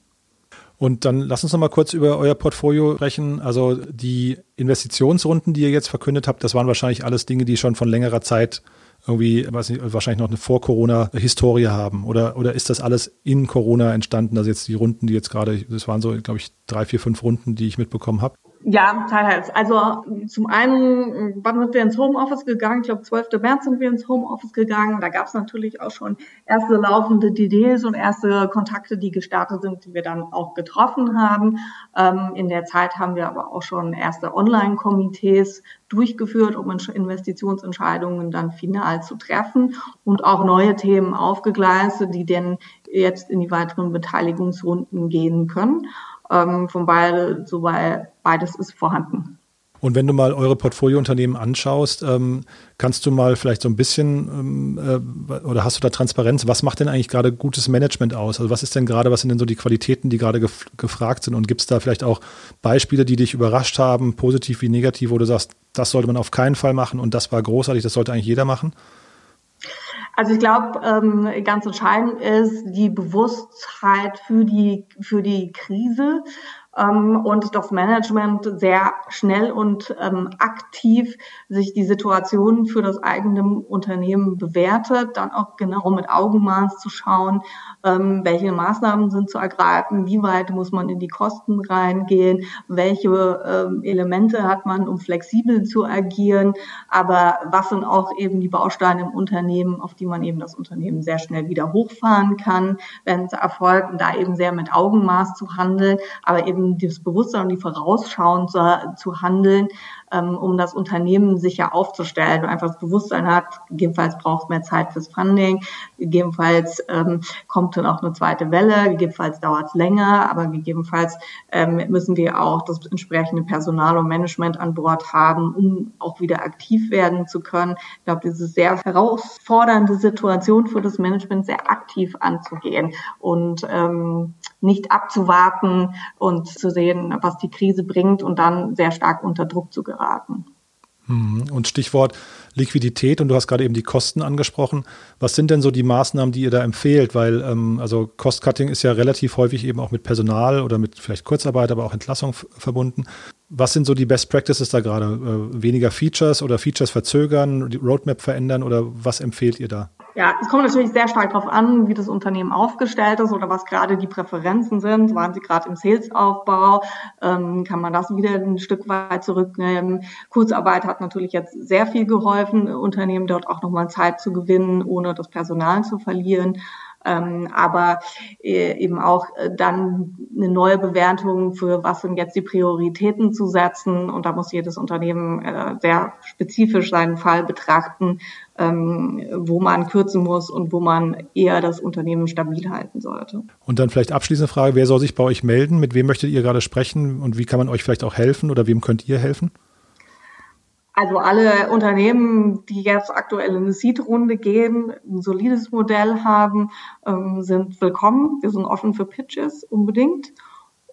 Und dann lass uns noch mal kurz über euer Portfolio sprechen. Also die Investitionsrunden, die ihr jetzt verkündet habt, das waren wahrscheinlich alles Dinge, die schon von längerer Zeit irgendwie, weiß nicht, wahrscheinlich noch eine Vor-Corona-Historie haben. Oder, oder ist das alles in Corona entstanden? Also jetzt die Runden, die jetzt gerade, das waren so, glaube ich, drei, vier, fünf Runden, die ich mitbekommen habe. Ja, teilweise. Also zum einen, wann sind wir ins Homeoffice gegangen? Ich glaube, 12. März sind wir ins Homeoffice gegangen. Da gab es natürlich auch schon erste laufende DDs und erste Kontakte, die gestartet sind, die wir dann auch getroffen haben. Ähm, in der Zeit haben wir aber auch schon erste Online-Komitees durchgeführt, um Investitionsentscheidungen dann final zu treffen und auch neue Themen aufgegleist, die denn jetzt in die weiteren Beteiligungsrunden gehen können. Ähm, von beide, so beides ist vorhanden. Und wenn du mal eure Portfoliounternehmen anschaust, ähm, kannst du mal vielleicht so ein bisschen ähm, äh, oder hast du da Transparenz? Was macht denn eigentlich gerade gutes Management aus? Also was ist denn gerade, was sind denn so die Qualitäten, die gerade gef gefragt sind? Und gibt es da vielleicht auch Beispiele, die dich überrascht haben, positiv wie negativ, wo du sagst, das sollte man auf keinen Fall machen und das war großartig, das sollte eigentlich jeder machen? Also ich glaube, ähm, ganz entscheidend ist die Bewusstheit für die, für die Krise und das Management sehr schnell und ähm, aktiv sich die Situation für das eigene Unternehmen bewertet, dann auch genau mit Augenmaß zu schauen, ähm, welche Maßnahmen sind zu ergreifen, wie weit muss man in die Kosten reingehen, welche ähm, Elemente hat man, um flexibel zu agieren, aber was sind auch eben die Bausteine im Unternehmen, auf die man eben das Unternehmen sehr schnell wieder hochfahren kann, wenn es erfolgt und da eben sehr mit Augenmaß zu handeln, aber eben das Bewusstsein und die Vorausschauung zu, zu handeln, ähm, um das Unternehmen sicher aufzustellen und einfach das Bewusstsein hat, gegebenenfalls braucht es mehr Zeit fürs Funding, gegebenenfalls ähm, kommt dann auch eine zweite Welle, gegebenenfalls dauert es länger, aber gegebenenfalls ähm, müssen wir auch das entsprechende Personal und Management an Bord haben, um auch wieder aktiv werden zu können. Ich glaube, diese sehr herausfordernde Situation für das Management sehr aktiv anzugehen und ähm, nicht abzuwarten und zu sehen, was die Krise bringt und dann sehr stark unter Druck zu geraten. Mhm. Und Stichwort Liquidität, und du hast gerade eben die Kosten angesprochen. Was sind denn so die Maßnahmen, die ihr da empfehlt? Weil ähm, also Cost-Cutting ist ja relativ häufig eben auch mit Personal oder mit vielleicht Kurzarbeit, aber auch Entlassung verbunden. Was sind so die Best Practices da gerade? Äh, weniger Features oder Features verzögern, die Roadmap verändern oder was empfehlt ihr da? Ja, es kommt natürlich sehr stark darauf an, wie das Unternehmen aufgestellt ist oder was gerade die Präferenzen sind. Waren sie gerade im Salesaufbau? Ähm, kann man das wieder ein Stück weit zurücknehmen? Kurzarbeit hat natürlich jetzt sehr viel geholfen, Unternehmen dort auch nochmal Zeit zu gewinnen, ohne das Personal zu verlieren ähm, aber äh, eben auch äh, dann eine neue Bewertung für was sind jetzt die Prioritäten zu setzen und da muss jedes Unternehmen äh, sehr spezifisch seinen Fall betrachten, ähm, wo man kürzen muss und wo man eher das Unternehmen stabil halten sollte. Und dann vielleicht abschließende Frage, wer soll sich bei euch melden? Mit wem möchtet ihr gerade sprechen und wie kann man euch vielleicht auch helfen oder wem könnt ihr helfen? Also alle Unternehmen, die jetzt aktuell in eine Seed-Runde gehen, ein solides Modell haben, ähm, sind willkommen. Wir sind offen für Pitches unbedingt.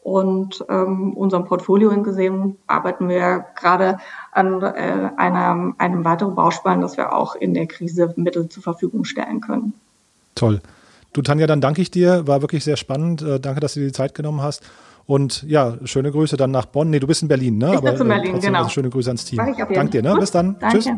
Und ähm, unserem Portfolio hingesehen arbeiten wir gerade an äh, einem weiteren Bauspann, dass wir auch in der Krise Mittel zur Verfügung stellen können. Toll. Du, Tanja, dann danke ich dir. War wirklich sehr spannend. Äh, danke, dass du dir die Zeit genommen hast. Und ja, schöne Grüße dann nach Bonn. Nee, du bist in Berlin, ne? Ich Aber, in äh, Berlin, trotzdem, genau. Also schöne Grüße ans Team. Danke dir, ne? Gut, Bis dann. Danke. Tschüss.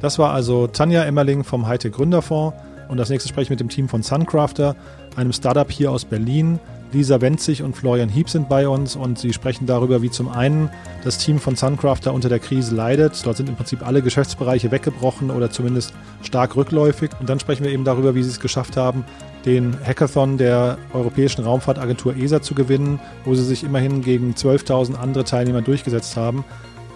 Das war also Tanja Emmerling vom Heite Gründerfonds. Und als nächstes spreche ich mit dem Team von Suncrafter, einem Startup hier aus Berlin. Lisa Wenzig und Florian Hieb sind bei uns und sie sprechen darüber, wie zum einen das Team von Suncrafter unter der Krise leidet. Dort sind im Prinzip alle Geschäftsbereiche weggebrochen oder zumindest stark rückläufig. Und dann sprechen wir eben darüber, wie sie es geschafft haben, den Hackathon der Europäischen Raumfahrtagentur ESA zu gewinnen, wo sie sich immerhin gegen 12.000 andere Teilnehmer durchgesetzt haben.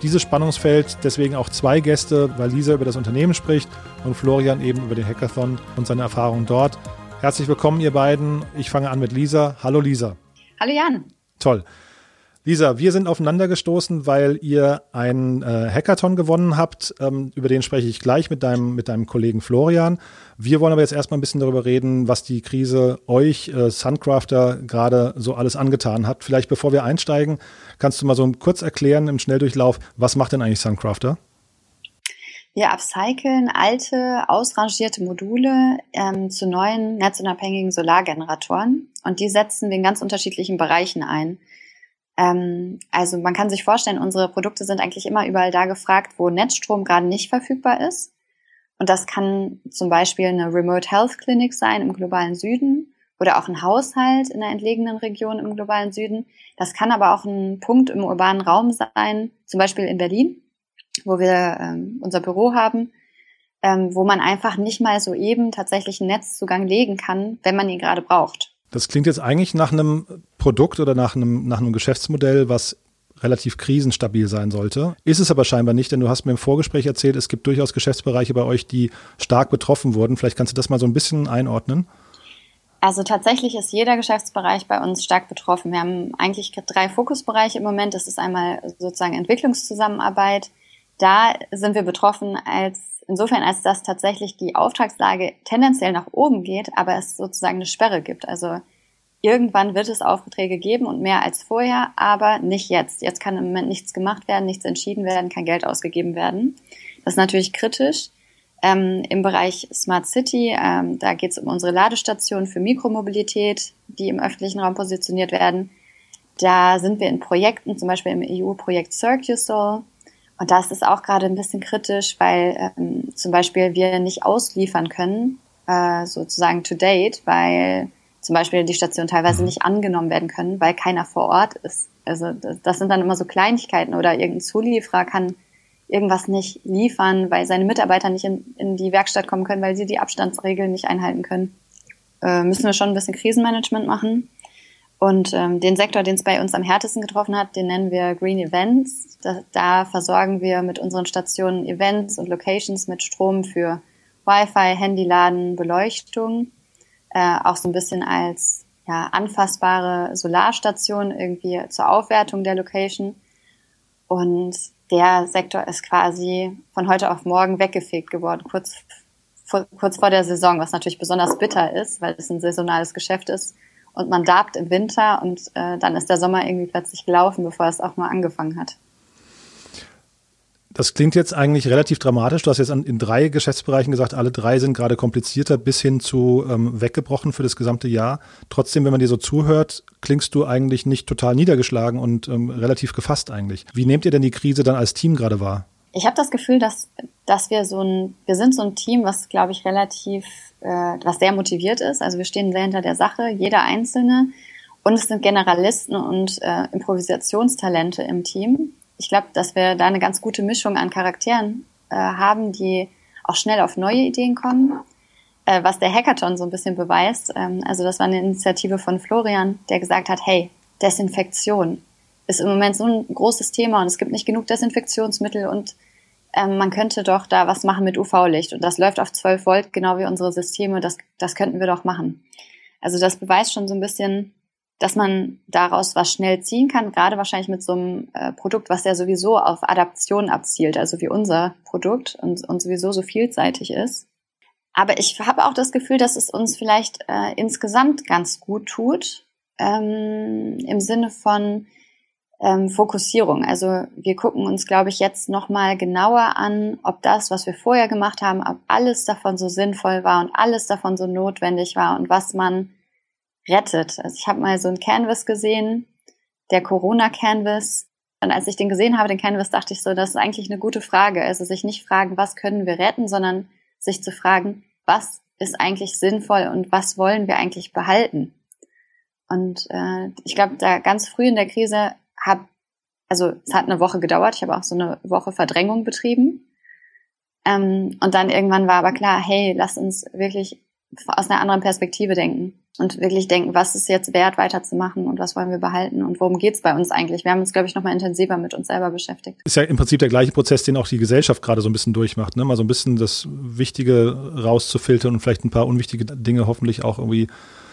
Dieses Spannungsfeld, deswegen auch zwei Gäste, weil Lisa über das Unternehmen spricht und Florian eben über den Hackathon und seine Erfahrungen dort. Herzlich willkommen, ihr beiden. Ich fange an mit Lisa. Hallo Lisa. Hallo Jan. Toll. Lisa, wir sind aufeinander gestoßen, weil ihr einen äh, Hackathon gewonnen habt. Ähm, über den spreche ich gleich mit deinem, mit deinem Kollegen Florian. Wir wollen aber jetzt erstmal ein bisschen darüber reden, was die Krise euch, äh, Suncrafter, gerade so alles angetan hat. Vielleicht bevor wir einsteigen, kannst du mal so kurz erklären im Schnelldurchlauf, was macht denn eigentlich Suncrafter? Wir upcyclen alte, ausrangierte Module ähm, zu neuen netzunabhängigen Solargeneratoren und die setzen wir in ganz unterschiedlichen Bereichen ein. Ähm, also man kann sich vorstellen, unsere Produkte sind eigentlich immer überall da gefragt, wo Netzstrom gerade nicht verfügbar ist. Und das kann zum Beispiel eine Remote Health Clinic sein im globalen Süden oder auch ein Haushalt in einer entlegenen Region im globalen Süden. Das kann aber auch ein Punkt im urbanen Raum sein, zum Beispiel in Berlin wo wir ähm, unser Büro haben, ähm, wo man einfach nicht mal so eben tatsächlich einen Netzzugang legen kann, wenn man ihn gerade braucht. Das klingt jetzt eigentlich nach einem Produkt oder nach einem, nach einem Geschäftsmodell, was relativ krisenstabil sein sollte. Ist es aber scheinbar nicht, denn du hast mir im Vorgespräch erzählt, es gibt durchaus Geschäftsbereiche bei euch, die stark betroffen wurden. Vielleicht kannst du das mal so ein bisschen einordnen. Also tatsächlich ist jeder Geschäftsbereich bei uns stark betroffen. Wir haben eigentlich drei Fokusbereiche im Moment. Das ist einmal sozusagen Entwicklungszusammenarbeit, da sind wir betroffen als insofern, als dass tatsächlich die Auftragslage tendenziell nach oben geht, aber es sozusagen eine Sperre gibt. Also irgendwann wird es Aufträge geben und mehr als vorher, aber nicht jetzt. Jetzt kann im Moment nichts gemacht werden, nichts entschieden werden, kein Geld ausgegeben werden. Das ist natürlich kritisch. Ähm, Im Bereich Smart City, ähm, da geht es um unsere Ladestationen für Mikromobilität, die im öffentlichen Raum positioniert werden. Da sind wir in Projekten, zum Beispiel im EU-Projekt Circusol, und das ist auch gerade ein bisschen kritisch, weil ähm, zum Beispiel wir nicht ausliefern können, äh, sozusagen to date, weil zum Beispiel die Stationen teilweise mhm. nicht angenommen werden können, weil keiner vor Ort ist. Also das, das sind dann immer so Kleinigkeiten oder irgendein Zulieferer kann irgendwas nicht liefern, weil seine Mitarbeiter nicht in, in die Werkstatt kommen können, weil sie die Abstandsregeln nicht einhalten können. Äh, müssen wir schon ein bisschen Krisenmanagement machen. Und ähm, den Sektor, den es bei uns am härtesten getroffen hat, den nennen wir Green Events. Da, da versorgen wir mit unseren Stationen Events und Locations mit Strom für Wi-Fi, Handyladen, Beleuchtung. Äh, auch so ein bisschen als ja, anfassbare Solarstation irgendwie zur Aufwertung der Location. Und der Sektor ist quasi von heute auf morgen weggefegt geworden, kurz, vor, kurz vor der Saison, was natürlich besonders bitter ist, weil es ein saisonales Geschäft ist und man darbt im Winter und äh, dann ist der Sommer irgendwie plötzlich gelaufen, bevor es auch mal angefangen hat. Das klingt jetzt eigentlich relativ dramatisch. Du hast jetzt in drei Geschäftsbereichen gesagt, alle drei sind gerade komplizierter bis hin zu ähm, weggebrochen für das gesamte Jahr. Trotzdem, wenn man dir so zuhört, klingst du eigentlich nicht total niedergeschlagen und ähm, relativ gefasst eigentlich. Wie nehmt ihr denn die Krise dann als Team gerade wahr? Ich habe das Gefühl, dass, dass wir so ein, wir sind so ein Team, was, glaube ich, relativ äh, was sehr motiviert ist. Also wir stehen sehr hinter der Sache, jeder Einzelne. Und es sind Generalisten und äh, Improvisationstalente im Team. Ich glaube, dass wir da eine ganz gute Mischung an Charakteren äh, haben, die auch schnell auf neue Ideen kommen. Äh, was der Hackathon so ein bisschen beweist. Ähm, also das war eine Initiative von Florian, der gesagt hat, hey, Desinfektion ist im Moment so ein großes Thema und es gibt nicht genug Desinfektionsmittel und ähm, man könnte doch da was machen mit UV-Licht und das läuft auf 12 Volt, genau wie unsere Systeme, das, das könnten wir doch machen. Also das beweist schon so ein bisschen, dass man daraus was schnell ziehen kann, gerade wahrscheinlich mit so einem äh, Produkt, was ja sowieso auf Adaption abzielt, also wie unser Produkt und, und sowieso so vielseitig ist. Aber ich habe auch das Gefühl, dass es uns vielleicht äh, insgesamt ganz gut tut, ähm, im Sinne von, ähm, Fokussierung. Also wir gucken uns, glaube ich, jetzt nochmal genauer an, ob das, was wir vorher gemacht haben, ob alles davon so sinnvoll war und alles davon so notwendig war und was man rettet. Also ich habe mal so ein Canvas gesehen, der Corona-Canvas. Und als ich den gesehen habe, den Canvas, dachte ich so, das ist eigentlich eine gute Frage. Also sich nicht fragen, was können wir retten, sondern sich zu fragen, was ist eigentlich sinnvoll und was wollen wir eigentlich behalten? Und äh, ich glaube, da ganz früh in der Krise habe, also es hat eine Woche gedauert, ich habe auch so eine Woche Verdrängung betrieben. Ähm, und dann irgendwann war aber klar, hey, lass uns wirklich aus einer anderen Perspektive denken und wirklich denken, was ist jetzt wert, weiterzumachen und was wollen wir behalten und worum geht's bei uns eigentlich. Wir haben uns, glaube ich, nochmal intensiver mit uns selber beschäftigt. Ist ja im Prinzip der gleiche Prozess, den auch die Gesellschaft gerade so ein bisschen durchmacht, ne? mal so ein bisschen das Wichtige rauszufiltern und vielleicht ein paar unwichtige Dinge hoffentlich auch irgendwie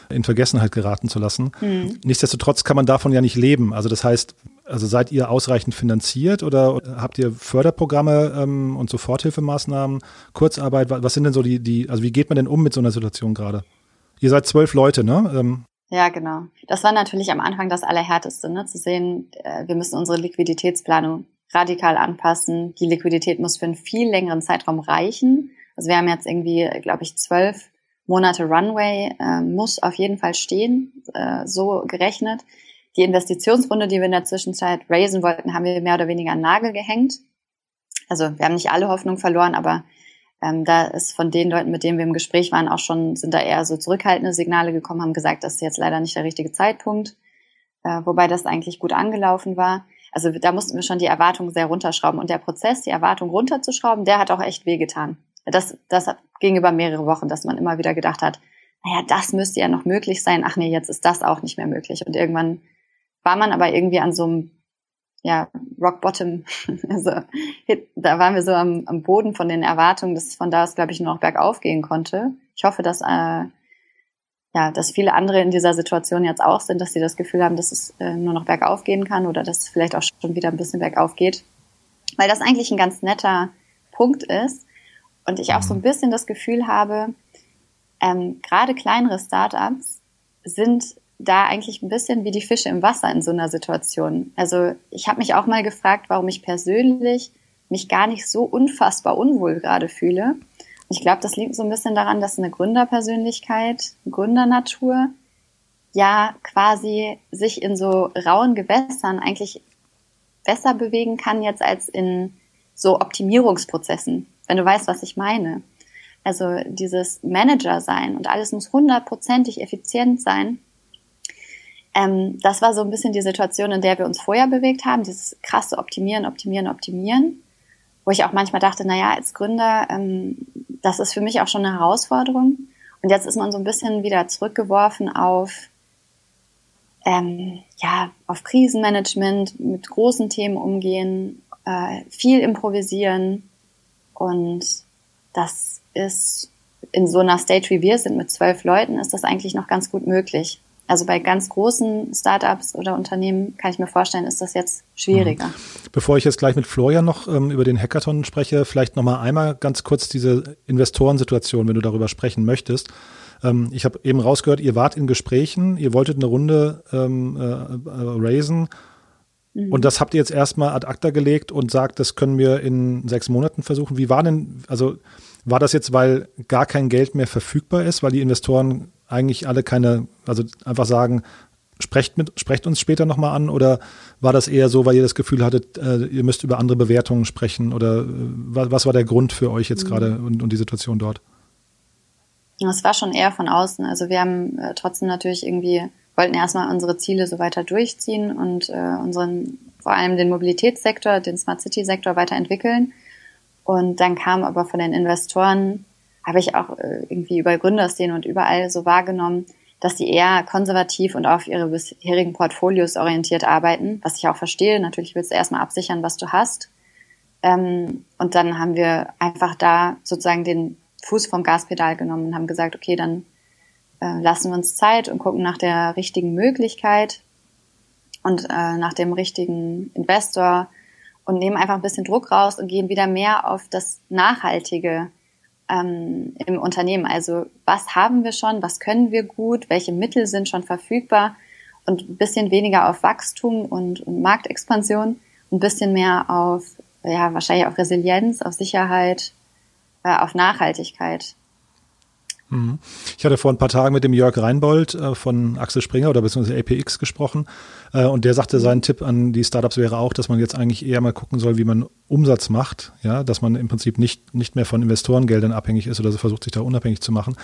in Vergessenheit geraten zu lassen. Mhm. Nichtsdestotrotz kann man davon ja nicht leben. Also das heißt, also seid ihr ausreichend finanziert oder habt ihr Förderprogramme ähm, und Soforthilfemaßnahmen, Kurzarbeit? Was sind denn so die, die, also wie geht man denn um mit so einer Situation gerade? Ihr seid zwölf Leute, ne? Ähm. Ja, genau. Das war natürlich am Anfang das Allerhärteste, ne? zu sehen, äh, wir müssen unsere Liquiditätsplanung radikal anpassen. Die Liquidität muss für einen viel längeren Zeitraum reichen. Also wir haben jetzt irgendwie, glaube ich, zwölf Monate Runway äh, muss auf jeden Fall stehen, äh, so gerechnet. Die Investitionsrunde, die wir in der Zwischenzeit raisen wollten, haben wir mehr oder weniger an Nagel gehängt. Also wir haben nicht alle Hoffnung verloren, aber ähm, da ist von den Leuten, mit denen wir im Gespräch waren, auch schon, sind da eher so zurückhaltende Signale gekommen, haben gesagt, das ist jetzt leider nicht der richtige Zeitpunkt, äh, wobei das eigentlich gut angelaufen war. Also da mussten wir schon die Erwartungen sehr runterschrauben. Und der Prozess, die Erwartung runterzuschrauben, der hat auch echt wehgetan. Das, das ging über mehrere Wochen, dass man immer wieder gedacht hat, naja, das müsste ja noch möglich sein. Ach nee, jetzt ist das auch nicht mehr möglich. Und irgendwann war man aber irgendwie an so einem ja, Rock Bottom. *laughs* Also da waren wir so am, am Boden von den Erwartungen, dass von da aus, glaube ich, nur noch bergauf gehen konnte. Ich hoffe, dass äh, ja, dass viele andere in dieser Situation jetzt auch sind, dass sie das Gefühl haben, dass es äh, nur noch bergauf gehen kann oder dass es vielleicht auch schon wieder ein bisschen bergauf geht. Weil das eigentlich ein ganz netter Punkt ist und ich auch so ein bisschen das Gefühl habe, ähm, gerade kleinere Startups sind da eigentlich ein bisschen wie die Fische im Wasser in so einer Situation. Also ich habe mich auch mal gefragt, warum ich persönlich mich gar nicht so unfassbar unwohl gerade fühle. Und ich glaube, das liegt so ein bisschen daran, dass eine Gründerpersönlichkeit, Gründernatur ja quasi sich in so rauen Gewässern eigentlich besser bewegen kann jetzt als in so Optimierungsprozessen, wenn du weißt, was ich meine. Also dieses Manager sein und alles muss hundertprozentig effizient sein ähm, das war so ein bisschen die Situation, in der wir uns vorher bewegt haben, dieses krasse Optimieren, Optimieren, Optimieren, wo ich auch manchmal dachte, naja, als Gründer, ähm, das ist für mich auch schon eine Herausforderung. Und jetzt ist man so ein bisschen wieder zurückgeworfen auf, ähm, ja, auf Krisenmanagement, mit großen Themen umgehen, äh, viel improvisieren. Und das ist in so einer Stage, wie wir sind, mit zwölf Leuten, ist das eigentlich noch ganz gut möglich. Also bei ganz großen Startups oder Unternehmen kann ich mir vorstellen, ist das jetzt schwieriger. Mhm. Bevor ich jetzt gleich mit Florian noch ähm, über den Hackathon spreche, vielleicht noch mal einmal ganz kurz diese Investorensituation, wenn du darüber sprechen möchtest. Ähm, ich habe eben rausgehört, ihr wart in Gesprächen, ihr wolltet eine Runde ähm, äh, äh, raisen. Mhm. Und das habt ihr jetzt erstmal ad acta gelegt und sagt, das können wir in sechs Monaten versuchen. Wie war denn, also war das jetzt, weil gar kein Geld mehr verfügbar ist, weil die Investoren eigentlich alle keine, also einfach sagen, sprecht, mit, sprecht uns später nochmal an oder war das eher so, weil ihr das Gefühl hattet, äh, ihr müsst über andere Bewertungen sprechen oder äh, was, was, war der Grund für euch jetzt mhm. gerade und, und die Situation dort? Es war schon eher von außen. Also wir haben äh, trotzdem natürlich irgendwie, wollten erstmal unsere Ziele so weiter durchziehen und äh, unseren, vor allem den Mobilitätssektor, den Smart City Sektor weiterentwickeln. Und dann kam aber von den Investoren habe ich auch äh, irgendwie über Gründerszenen und überall so wahrgenommen, dass die eher konservativ und auf ihre bisherigen Portfolios orientiert arbeiten, was ich auch verstehe. Natürlich willst du erstmal absichern, was du hast. Ähm, und dann haben wir einfach da sozusagen den Fuß vom Gaspedal genommen und haben gesagt, okay, dann äh, lassen wir uns Zeit und gucken nach der richtigen Möglichkeit und äh, nach dem richtigen Investor und nehmen einfach ein bisschen Druck raus und gehen wieder mehr auf das Nachhaltige ähm, im Unternehmen. Also was haben wir schon, was können wir gut, welche Mittel sind schon verfügbar und ein bisschen weniger auf Wachstum und, und Marktexpansion, ein bisschen mehr auf, ja, wahrscheinlich auf Resilienz, auf Sicherheit, äh, auf Nachhaltigkeit. Mhm. Ich hatte vor ein paar Tagen mit dem Jörg Reinbold äh, von Axel Springer oder beziehungsweise APX gesprochen äh, und der sagte, sein Tipp an die Startups wäre auch, dass man jetzt eigentlich eher mal gucken soll, wie man Umsatz macht, ja, dass man im Prinzip nicht, nicht mehr von Investorengeldern abhängig ist oder versucht, sich da unabhängig zu machen.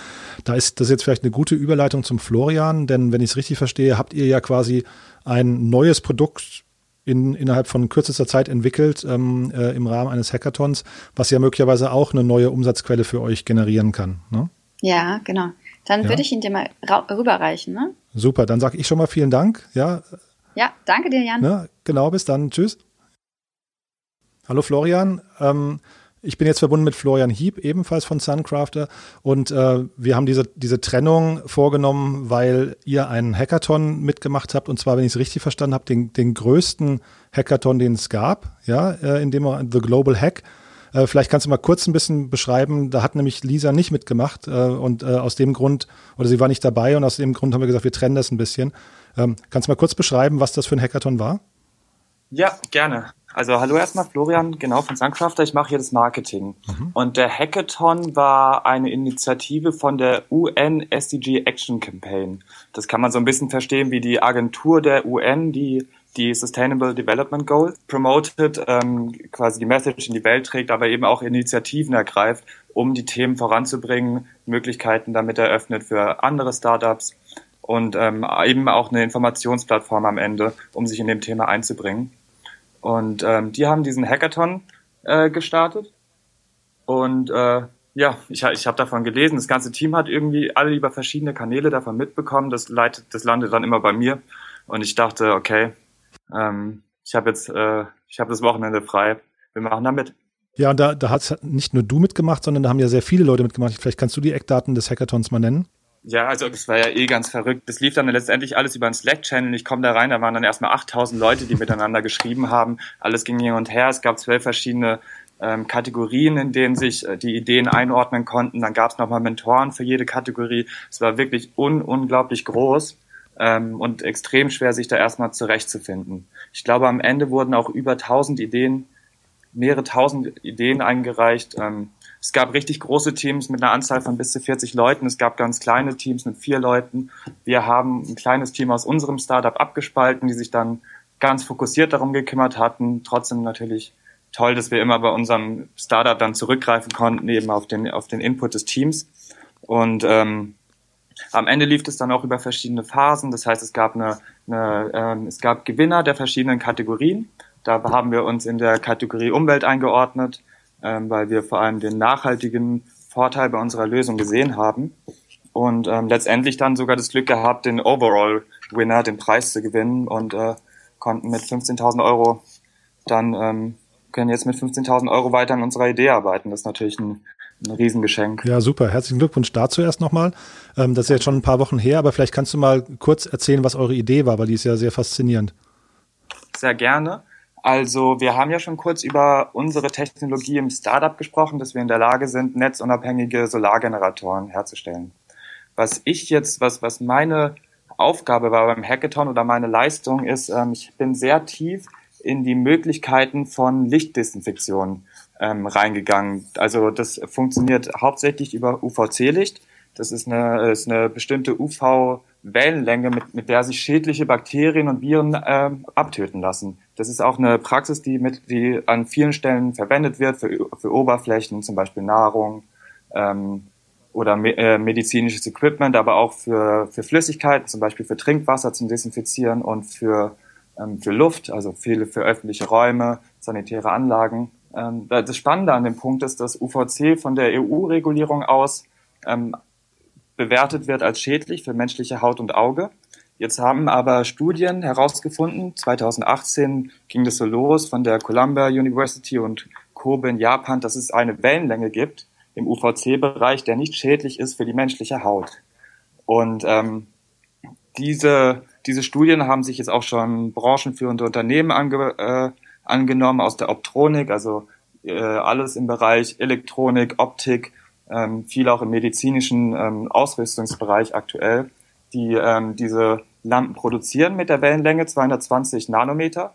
Da ist das jetzt vielleicht eine gute Überleitung zum Florian, denn wenn ich es richtig verstehe, habt ihr ja quasi ein neues Produkt in, innerhalb von kürzester Zeit entwickelt ähm, äh, im Rahmen eines Hackathons, was ja möglicherweise auch eine neue Umsatzquelle für euch generieren kann. Ne? Ja, genau. Dann ja. würde ich ihn dir mal rüberreichen. Ne? Super, dann sage ich schon mal vielen Dank. Ja, ja danke dir, Jan. Ne? Genau, bis dann. Tschüss. Hallo Florian. Ähm, ich bin jetzt verbunden mit Florian Hieb, ebenfalls von Suncrafter. Und äh, wir haben diese, diese Trennung vorgenommen, weil ihr einen Hackathon mitgemacht habt. Und zwar, wenn ich es richtig verstanden habe, den, den größten Hackathon, den es gab, ja, äh, in dem The Global Hack. Äh, vielleicht kannst du mal kurz ein bisschen beschreiben. Da hat nämlich Lisa nicht mitgemacht äh, und äh, aus dem Grund, oder sie war nicht dabei und aus dem Grund haben wir gesagt, wir trennen das ein bisschen. Ähm, kannst du mal kurz beschreiben, was das für ein Hackathon war? Ja, gerne. Also hallo erstmal Florian, genau von Suncrafter. Ich mache hier das Marketing. Mhm. Und der Hackathon war eine Initiative von der UN SDG Action Campaign. Das kann man so ein bisschen verstehen wie die Agentur der UN, die die Sustainable Development Goals promotet, ähm, quasi die Message in die Welt trägt, aber eben auch Initiativen ergreift, um die Themen voranzubringen, Möglichkeiten damit eröffnet für andere Startups und ähm, eben auch eine Informationsplattform am Ende, um sich in dem Thema einzubringen. Und ähm, die haben diesen Hackathon äh, gestartet und äh, ja, ich, ich habe davon gelesen. Das ganze Team hat irgendwie alle über verschiedene Kanäle davon mitbekommen. Das leitet, das landet dann immer bei mir. Und ich dachte, okay, ähm, ich habe jetzt, äh, ich habe das Wochenende frei. Wir machen da mit. Ja, und da, da hat nicht nur du mitgemacht, sondern da haben ja sehr viele Leute mitgemacht. Vielleicht kannst du die Eckdaten des Hackathons mal nennen. Ja, also das war ja eh ganz verrückt. Das lief dann letztendlich alles über einen Slack-Channel. Ich komme da rein, da waren dann erstmal 8000 Leute, die miteinander *laughs* geschrieben haben. Alles ging hin und her. Es gab zwölf verschiedene ähm, Kategorien, in denen sich äh, die Ideen einordnen konnten. Dann gab es nochmal Mentoren für jede Kategorie. Es war wirklich un unglaublich groß ähm, und extrem schwer, sich da erstmal zurechtzufinden. Ich glaube, am Ende wurden auch über 1000 Ideen, mehrere tausend Ideen eingereicht. Ähm, es gab richtig große Teams mit einer Anzahl von bis zu 40 Leuten. Es gab ganz kleine Teams mit vier Leuten. Wir haben ein kleines Team aus unserem Startup abgespalten, die sich dann ganz fokussiert darum gekümmert hatten. Trotzdem natürlich toll, dass wir immer bei unserem Startup dann zurückgreifen konnten, eben auf den, auf den Input des Teams. Und ähm, am Ende lief es dann auch über verschiedene Phasen. Das heißt, es gab eine, eine ähm, es gab Gewinner der verschiedenen Kategorien. Da haben wir uns in der Kategorie Umwelt eingeordnet, ähm, weil wir vor allem den nachhaltigen Vorteil bei unserer Lösung gesehen haben. Und ähm, letztendlich dann sogar das Glück gehabt, den Overall Winner, den Preis zu gewinnen und äh, konnten mit 15.000 Euro dann ähm, können jetzt mit 15.000 Euro weiter an unserer Idee arbeiten. Das ist natürlich ein ein Riesengeschenk. Ja, super. Herzlichen Glückwunsch dazu erst nochmal. Ähm, das ist jetzt schon ein paar Wochen her, aber vielleicht kannst du mal kurz erzählen, was eure Idee war, weil die ist ja sehr faszinierend. Sehr gerne. Also wir haben ja schon kurz über unsere Technologie im Startup gesprochen, dass wir in der Lage sind, netzunabhängige Solargeneratoren herzustellen. Was ich jetzt, was, was meine Aufgabe war beim Hackathon oder meine Leistung ist, ähm, ich bin sehr tief in die Möglichkeiten von Lichtdesinfektion ähm, reingegangen. Also das funktioniert hauptsächlich über UVC-Licht. Das ist eine, ist eine bestimmte UV-Wellenlänge, mit, mit der sich schädliche Bakterien und Viren ähm, abtöten lassen. Das ist auch eine Praxis, die, mit, die an vielen Stellen verwendet wird für, für Oberflächen, zum Beispiel Nahrung ähm, oder me äh, medizinisches Equipment, aber auch für, für Flüssigkeiten, zum Beispiel für Trinkwasser zum Desinfizieren und für, ähm, für Luft, also viele für öffentliche Räume, sanitäre Anlagen. Ähm, das Spannende an dem Punkt ist, dass UVC von der EU-Regulierung aus ähm, bewertet wird als schädlich für menschliche Haut und Auge. Jetzt haben aber Studien herausgefunden, 2018 ging das so los von der Columbia University und Kobe in Japan, dass es eine Wellenlänge gibt im UVC-Bereich, der nicht schädlich ist für die menschliche Haut. Und ähm, diese, diese Studien haben sich jetzt auch schon branchenführende Unternehmen ange, äh, angenommen aus der Optronik, also äh, alles im Bereich Elektronik, Optik, ähm, viel auch im medizinischen ähm, Ausrüstungsbereich aktuell, die ähm, diese Lampen produzieren mit der Wellenlänge 220 Nanometer.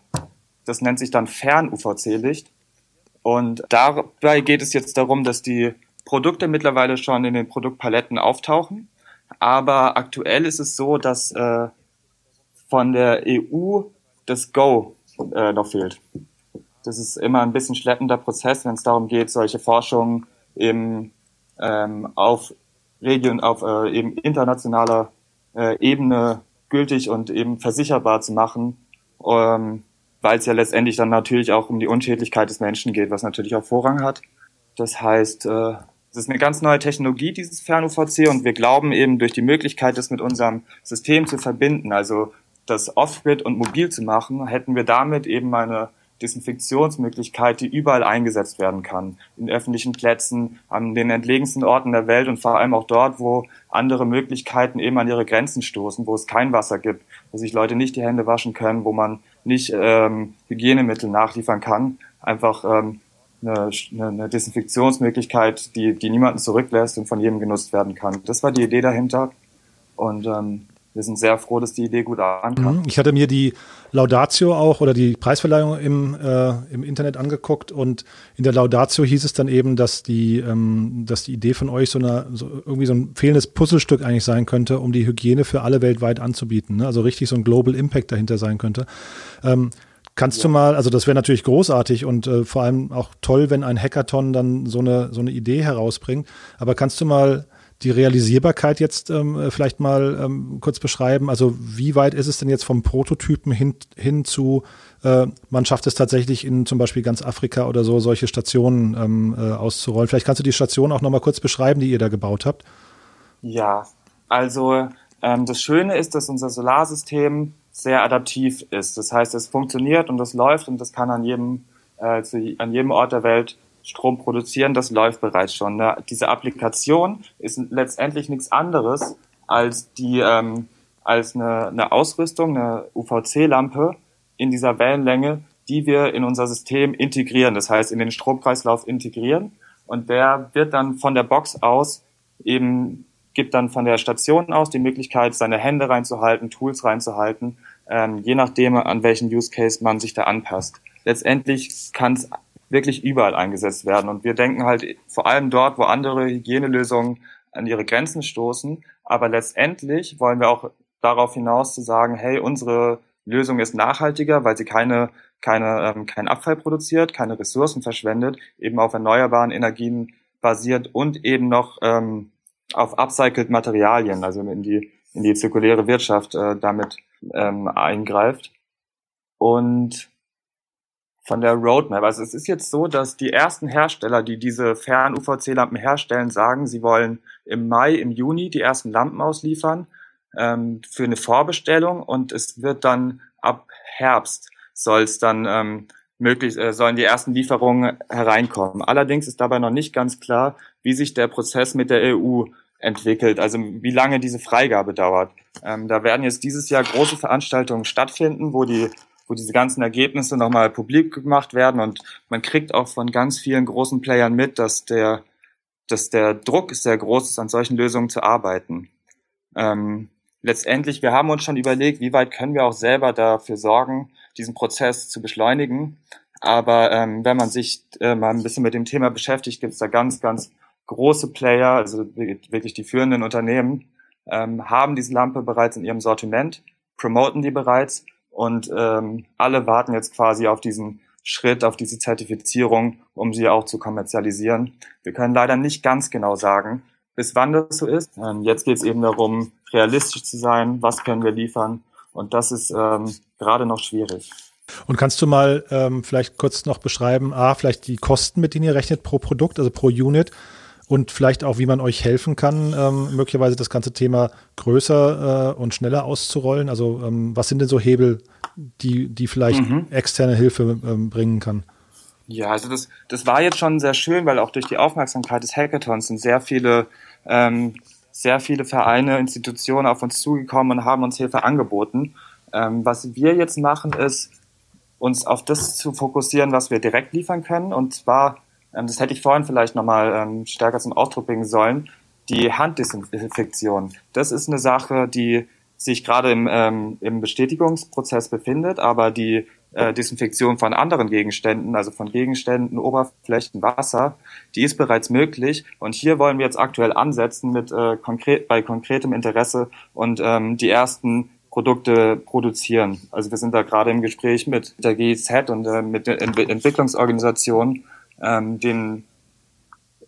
Das nennt sich dann Fern-UVC-Licht. Und dabei geht es jetzt darum, dass die Produkte mittlerweile schon in den Produktpaletten auftauchen. Aber aktuell ist es so, dass äh, von der EU das Go äh, noch fehlt. Das ist immer ein bisschen schleppender Prozess, wenn es darum geht, solche Forschungen eben ähm, auf Region, auf äh, eben internationaler äh, Ebene gültig und eben versicherbar zu machen, ähm, weil es ja letztendlich dann natürlich auch um die Unschädlichkeit des Menschen geht, was natürlich auch Vorrang hat. Das heißt, äh, es ist eine ganz neue Technologie, dieses Fern-UVC, und wir glauben eben durch die Möglichkeit, das mit unserem System zu verbinden, also das Off-Grid und mobil zu machen, hätten wir damit eben eine Desinfektionsmöglichkeit, die überall eingesetzt werden kann. In öffentlichen Plätzen, an den entlegensten Orten der Welt und vor allem auch dort, wo andere Möglichkeiten eben an ihre Grenzen stoßen, wo es kein Wasser gibt, wo sich Leute nicht die Hände waschen können, wo man nicht ähm, Hygienemittel nachliefern kann. Einfach ähm, eine, eine Desinfektionsmöglichkeit, die, die niemanden zurücklässt und von jedem genutzt werden kann. Das war die Idee dahinter. Und ähm, wir sind sehr froh, dass die Idee gut ankam. Mhm. Ich hatte mir die Laudatio auch oder die Preisverleihung im, äh, im Internet angeguckt und in der Laudatio hieß es dann eben, dass die, ähm, dass die Idee von euch so, eine, so irgendwie so ein fehlendes Puzzlestück eigentlich sein könnte, um die Hygiene für alle weltweit anzubieten. Ne? Also richtig so ein Global Impact dahinter sein könnte. Ähm, Kannst ja. du mal, also das wäre natürlich großartig und äh, vor allem auch toll, wenn ein Hackathon dann so eine, so eine Idee herausbringt. Aber kannst du mal die Realisierbarkeit jetzt ähm, vielleicht mal ähm, kurz beschreiben? Also wie weit ist es denn jetzt vom Prototypen hin, hin zu, äh, man schafft es tatsächlich in zum Beispiel ganz Afrika oder so, solche Stationen ähm, äh, auszurollen? Vielleicht kannst du die Station auch nochmal kurz beschreiben, die ihr da gebaut habt. Ja, also ähm, das Schöne ist, dass unser Solarsystem sehr adaptiv ist. Das heißt, es funktioniert und es läuft und das kann an jedem, äh, zu, an jedem Ort der Welt Strom produzieren, das läuft bereits schon. Ne? Diese Applikation ist letztendlich nichts anderes als die ähm, als eine, eine Ausrüstung, eine UVC-Lampe in dieser Wellenlänge, die wir in unser System integrieren, das heißt in den Stromkreislauf integrieren und der wird dann von der Box aus eben gibt dann von der Station aus die Möglichkeit, seine Hände reinzuhalten, Tools reinzuhalten, ähm, je nachdem, an welchen Use Case man sich da anpasst. Letztendlich kann es wirklich überall eingesetzt werden. Und wir denken halt vor allem dort, wo andere Hygienelösungen an ihre Grenzen stoßen. Aber letztendlich wollen wir auch darauf hinaus zu sagen, hey, unsere Lösung ist nachhaltiger, weil sie keine, keine, ähm, keinen Abfall produziert, keine Ressourcen verschwendet, eben auf erneuerbaren Energien basiert und eben noch ähm, auf upcycled Materialien, also in die, in die zirkuläre Wirtschaft äh, damit ähm, eingreift. Und von der Roadmap. Also es ist jetzt so, dass die ersten Hersteller, die diese Fern-UVC-Lampen herstellen, sagen, sie wollen im Mai, im Juni die ersten Lampen ausliefern ähm, für eine Vorbestellung und es wird dann ab Herbst soll es dann ähm, möglich, äh, sollen die ersten Lieferungen hereinkommen. Allerdings ist dabei noch nicht ganz klar, wie sich der Prozess mit der EU entwickelt, also wie lange diese Freigabe dauert. Ähm, da werden jetzt dieses Jahr große Veranstaltungen stattfinden, wo die wo diese ganzen Ergebnisse nochmal publik gemacht werden und man kriegt auch von ganz vielen großen Playern mit, dass der, dass der Druck sehr groß ist, an solchen Lösungen zu arbeiten. Ähm, letztendlich, wir haben uns schon überlegt, wie weit können wir auch selber dafür sorgen, diesen Prozess zu beschleunigen. Aber ähm, wenn man sich äh, mal ein bisschen mit dem Thema beschäftigt, gibt es da ganz, ganz große Player, also wirklich die führenden Unternehmen, ähm, haben diese Lampe bereits in ihrem Sortiment, promoten die bereits und ähm, alle warten jetzt quasi auf diesen Schritt, auf diese Zertifizierung, um sie auch zu kommerzialisieren. Wir können leider nicht ganz genau sagen, bis wann das so ist. Ähm, jetzt geht es eben darum, realistisch zu sein, was können wir liefern. Und das ist ähm, gerade noch schwierig. Und kannst du mal ähm, vielleicht kurz noch beschreiben, A, vielleicht die Kosten, mit denen ihr rechnet pro Produkt, also pro Unit und vielleicht auch, wie man euch helfen kann, ähm, möglicherweise das ganze Thema größer äh, und schneller auszurollen? Also ähm, was sind denn so Hebel, die, die vielleicht mhm. externe Hilfe ähm, bringen kann? Ja, also das, das war jetzt schon sehr schön, weil auch durch die Aufmerksamkeit des Hackathons sind sehr viele, ähm, sehr viele Vereine, Institutionen auf uns zugekommen und haben uns Hilfe angeboten. Ähm, was wir jetzt machen, ist, uns auf das zu fokussieren, was wir direkt liefern können. Und zwar ähm, das hätte ich vorhin vielleicht nochmal ähm, stärker zum Ausdruck bringen sollen, die Handdesinfektion. Das ist eine Sache, die sich gerade im, ähm, im Bestätigungsprozess befindet, aber die äh, Desinfektion von anderen Gegenständen, also von Gegenständen, Oberflächen, Wasser, die ist bereits möglich. Und hier wollen wir jetzt aktuell ansetzen mit äh, konkret bei konkretem Interesse und ähm, die ersten Produkte produzieren. Also wir sind da gerade im Gespräch mit der GIZ und äh, mit der Ent Entwicklungsorganisation, ähm, den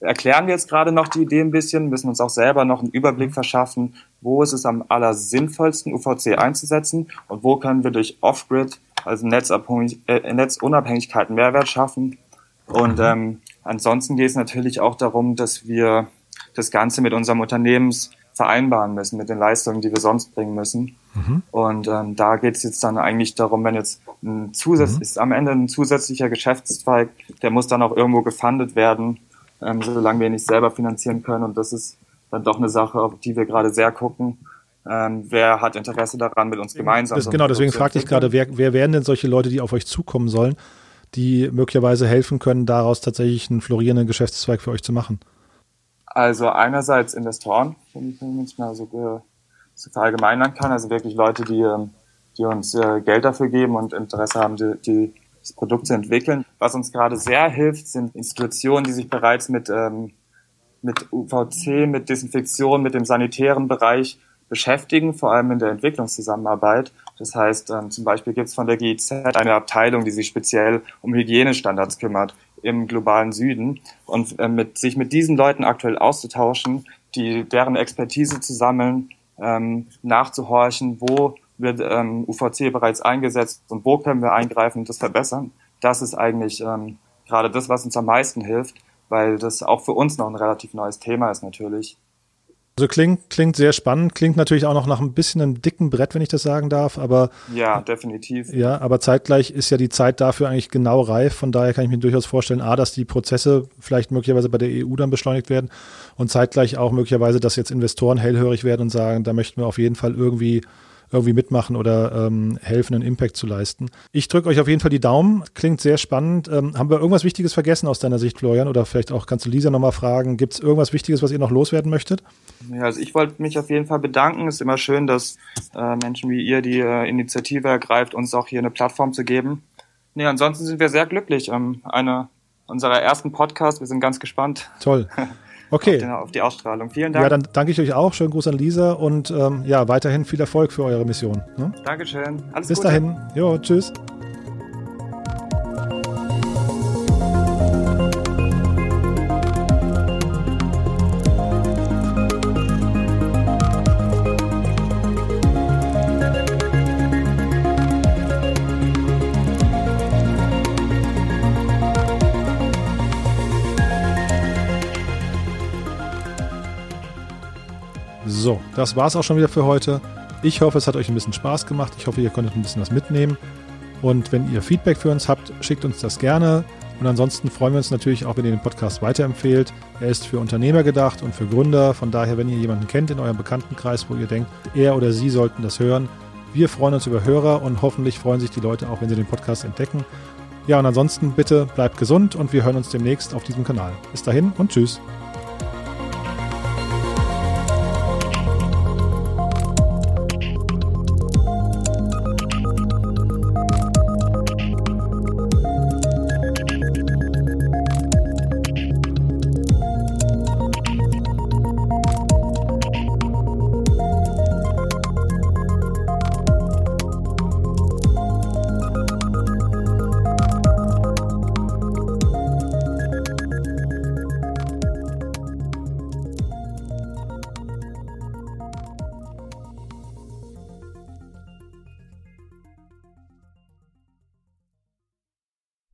erklären wir jetzt gerade noch die Idee ein bisschen, müssen uns auch selber noch einen Überblick mhm. verschaffen, wo ist es am allersinnvollsten, UVC einzusetzen und wo können wir durch Off-Grid, also äh, Netzunabhängigkeit einen Mehrwert schaffen. Und mhm. ähm, ansonsten geht es natürlich auch darum, dass wir das Ganze mit unserem Unternehmens vereinbaren müssen, mit den Leistungen, die wir sonst bringen müssen. Mhm. Und ähm, da geht es jetzt dann eigentlich darum, wenn jetzt ein Zusatz mhm. ist am Ende ein zusätzlicher Geschäftszweig, der muss dann auch irgendwo gefundet werden ähm, solange wir nicht selber finanzieren können. Und das ist dann doch eine Sache, auf die wir gerade sehr gucken. Ähm, wer hat Interesse daran, mit uns gemeinsam? Das, genau, deswegen fragte ich gerade, wer, wer wären denn solche Leute, die auf euch zukommen sollen, die möglicherweise helfen können, daraus tatsächlich einen florierenden Geschäftszweig für euch zu machen? Also einerseits Investoren, wenn ich es mal so, so verallgemeinern kann, also wirklich Leute, die, ähm, die uns äh, Geld dafür geben und Interesse haben, die, die das Produkt zu entwickeln. Was uns gerade sehr hilft, sind Institutionen, die sich bereits mit, ähm, mit UVC, mit Desinfektion, mit dem sanitären Bereich beschäftigen, vor allem in der Entwicklungszusammenarbeit. Das heißt, ähm, zum Beispiel gibt es von der GIZ eine Abteilung, die sich speziell um Hygienestandards kümmert im globalen Süden und äh, mit, sich mit diesen Leuten aktuell auszutauschen, die deren Expertise zu sammeln, ähm, nachzuhorchen, wo wird ähm, UVC bereits eingesetzt und wo können wir eingreifen und das verbessern. Das ist eigentlich ähm, gerade das, was uns am meisten hilft, weil das auch für uns noch ein relativ neues Thema ist natürlich. Also klingt, klingt sehr spannend, klingt natürlich auch noch nach ein bisschen einem dicken Brett, wenn ich das sagen darf, aber. Ja, definitiv. Ja, aber zeitgleich ist ja die Zeit dafür eigentlich genau reif. Von daher kann ich mir durchaus vorstellen, A, dass die Prozesse vielleicht möglicherweise bei der EU dann beschleunigt werden und zeitgleich auch möglicherweise, dass jetzt Investoren hellhörig werden und sagen, da möchten wir auf jeden Fall irgendwie irgendwie mitmachen oder ähm, helfen, einen Impact zu leisten. Ich drücke euch auf jeden Fall die Daumen. Klingt sehr spannend. Ähm, haben wir irgendwas Wichtiges vergessen aus deiner Sicht, Florian? Oder vielleicht auch kannst du Lisa nochmal fragen. Gibt es irgendwas Wichtiges, was ihr noch loswerden möchtet? Ja, also ich wollte mich auf jeden Fall bedanken. Es ist immer schön, dass äh, Menschen wie ihr die äh, Initiative ergreift, uns auch hier eine Plattform zu geben. Nee, ansonsten sind wir sehr glücklich. Ähm, eine unserer ersten Podcasts. Wir sind ganz gespannt. Toll. *laughs* Okay. Auf, den, auf, die Ausstrahlung. Vielen Dank. Ja, dann danke ich euch auch. Schönen Gruß an Lisa und ähm, ja, weiterhin viel Erfolg für eure Mission. Ne? Dankeschön. Alles Bis Gute. dahin. Jo, tschüss. Das war's auch schon wieder für heute. Ich hoffe, es hat euch ein bisschen Spaß gemacht. Ich hoffe, ihr konntet ein bisschen was mitnehmen. Und wenn ihr Feedback für uns habt, schickt uns das gerne. Und ansonsten freuen wir uns natürlich auch, wenn ihr den Podcast weiterempfehlt. Er ist für Unternehmer gedacht und für Gründer. Von daher, wenn ihr jemanden kennt in eurem Bekanntenkreis, wo ihr denkt, er oder sie sollten das hören, wir freuen uns über Hörer und hoffentlich freuen sich die Leute auch, wenn sie den Podcast entdecken. Ja, und ansonsten bitte bleibt gesund und wir hören uns demnächst auf diesem Kanal. Bis dahin und tschüss.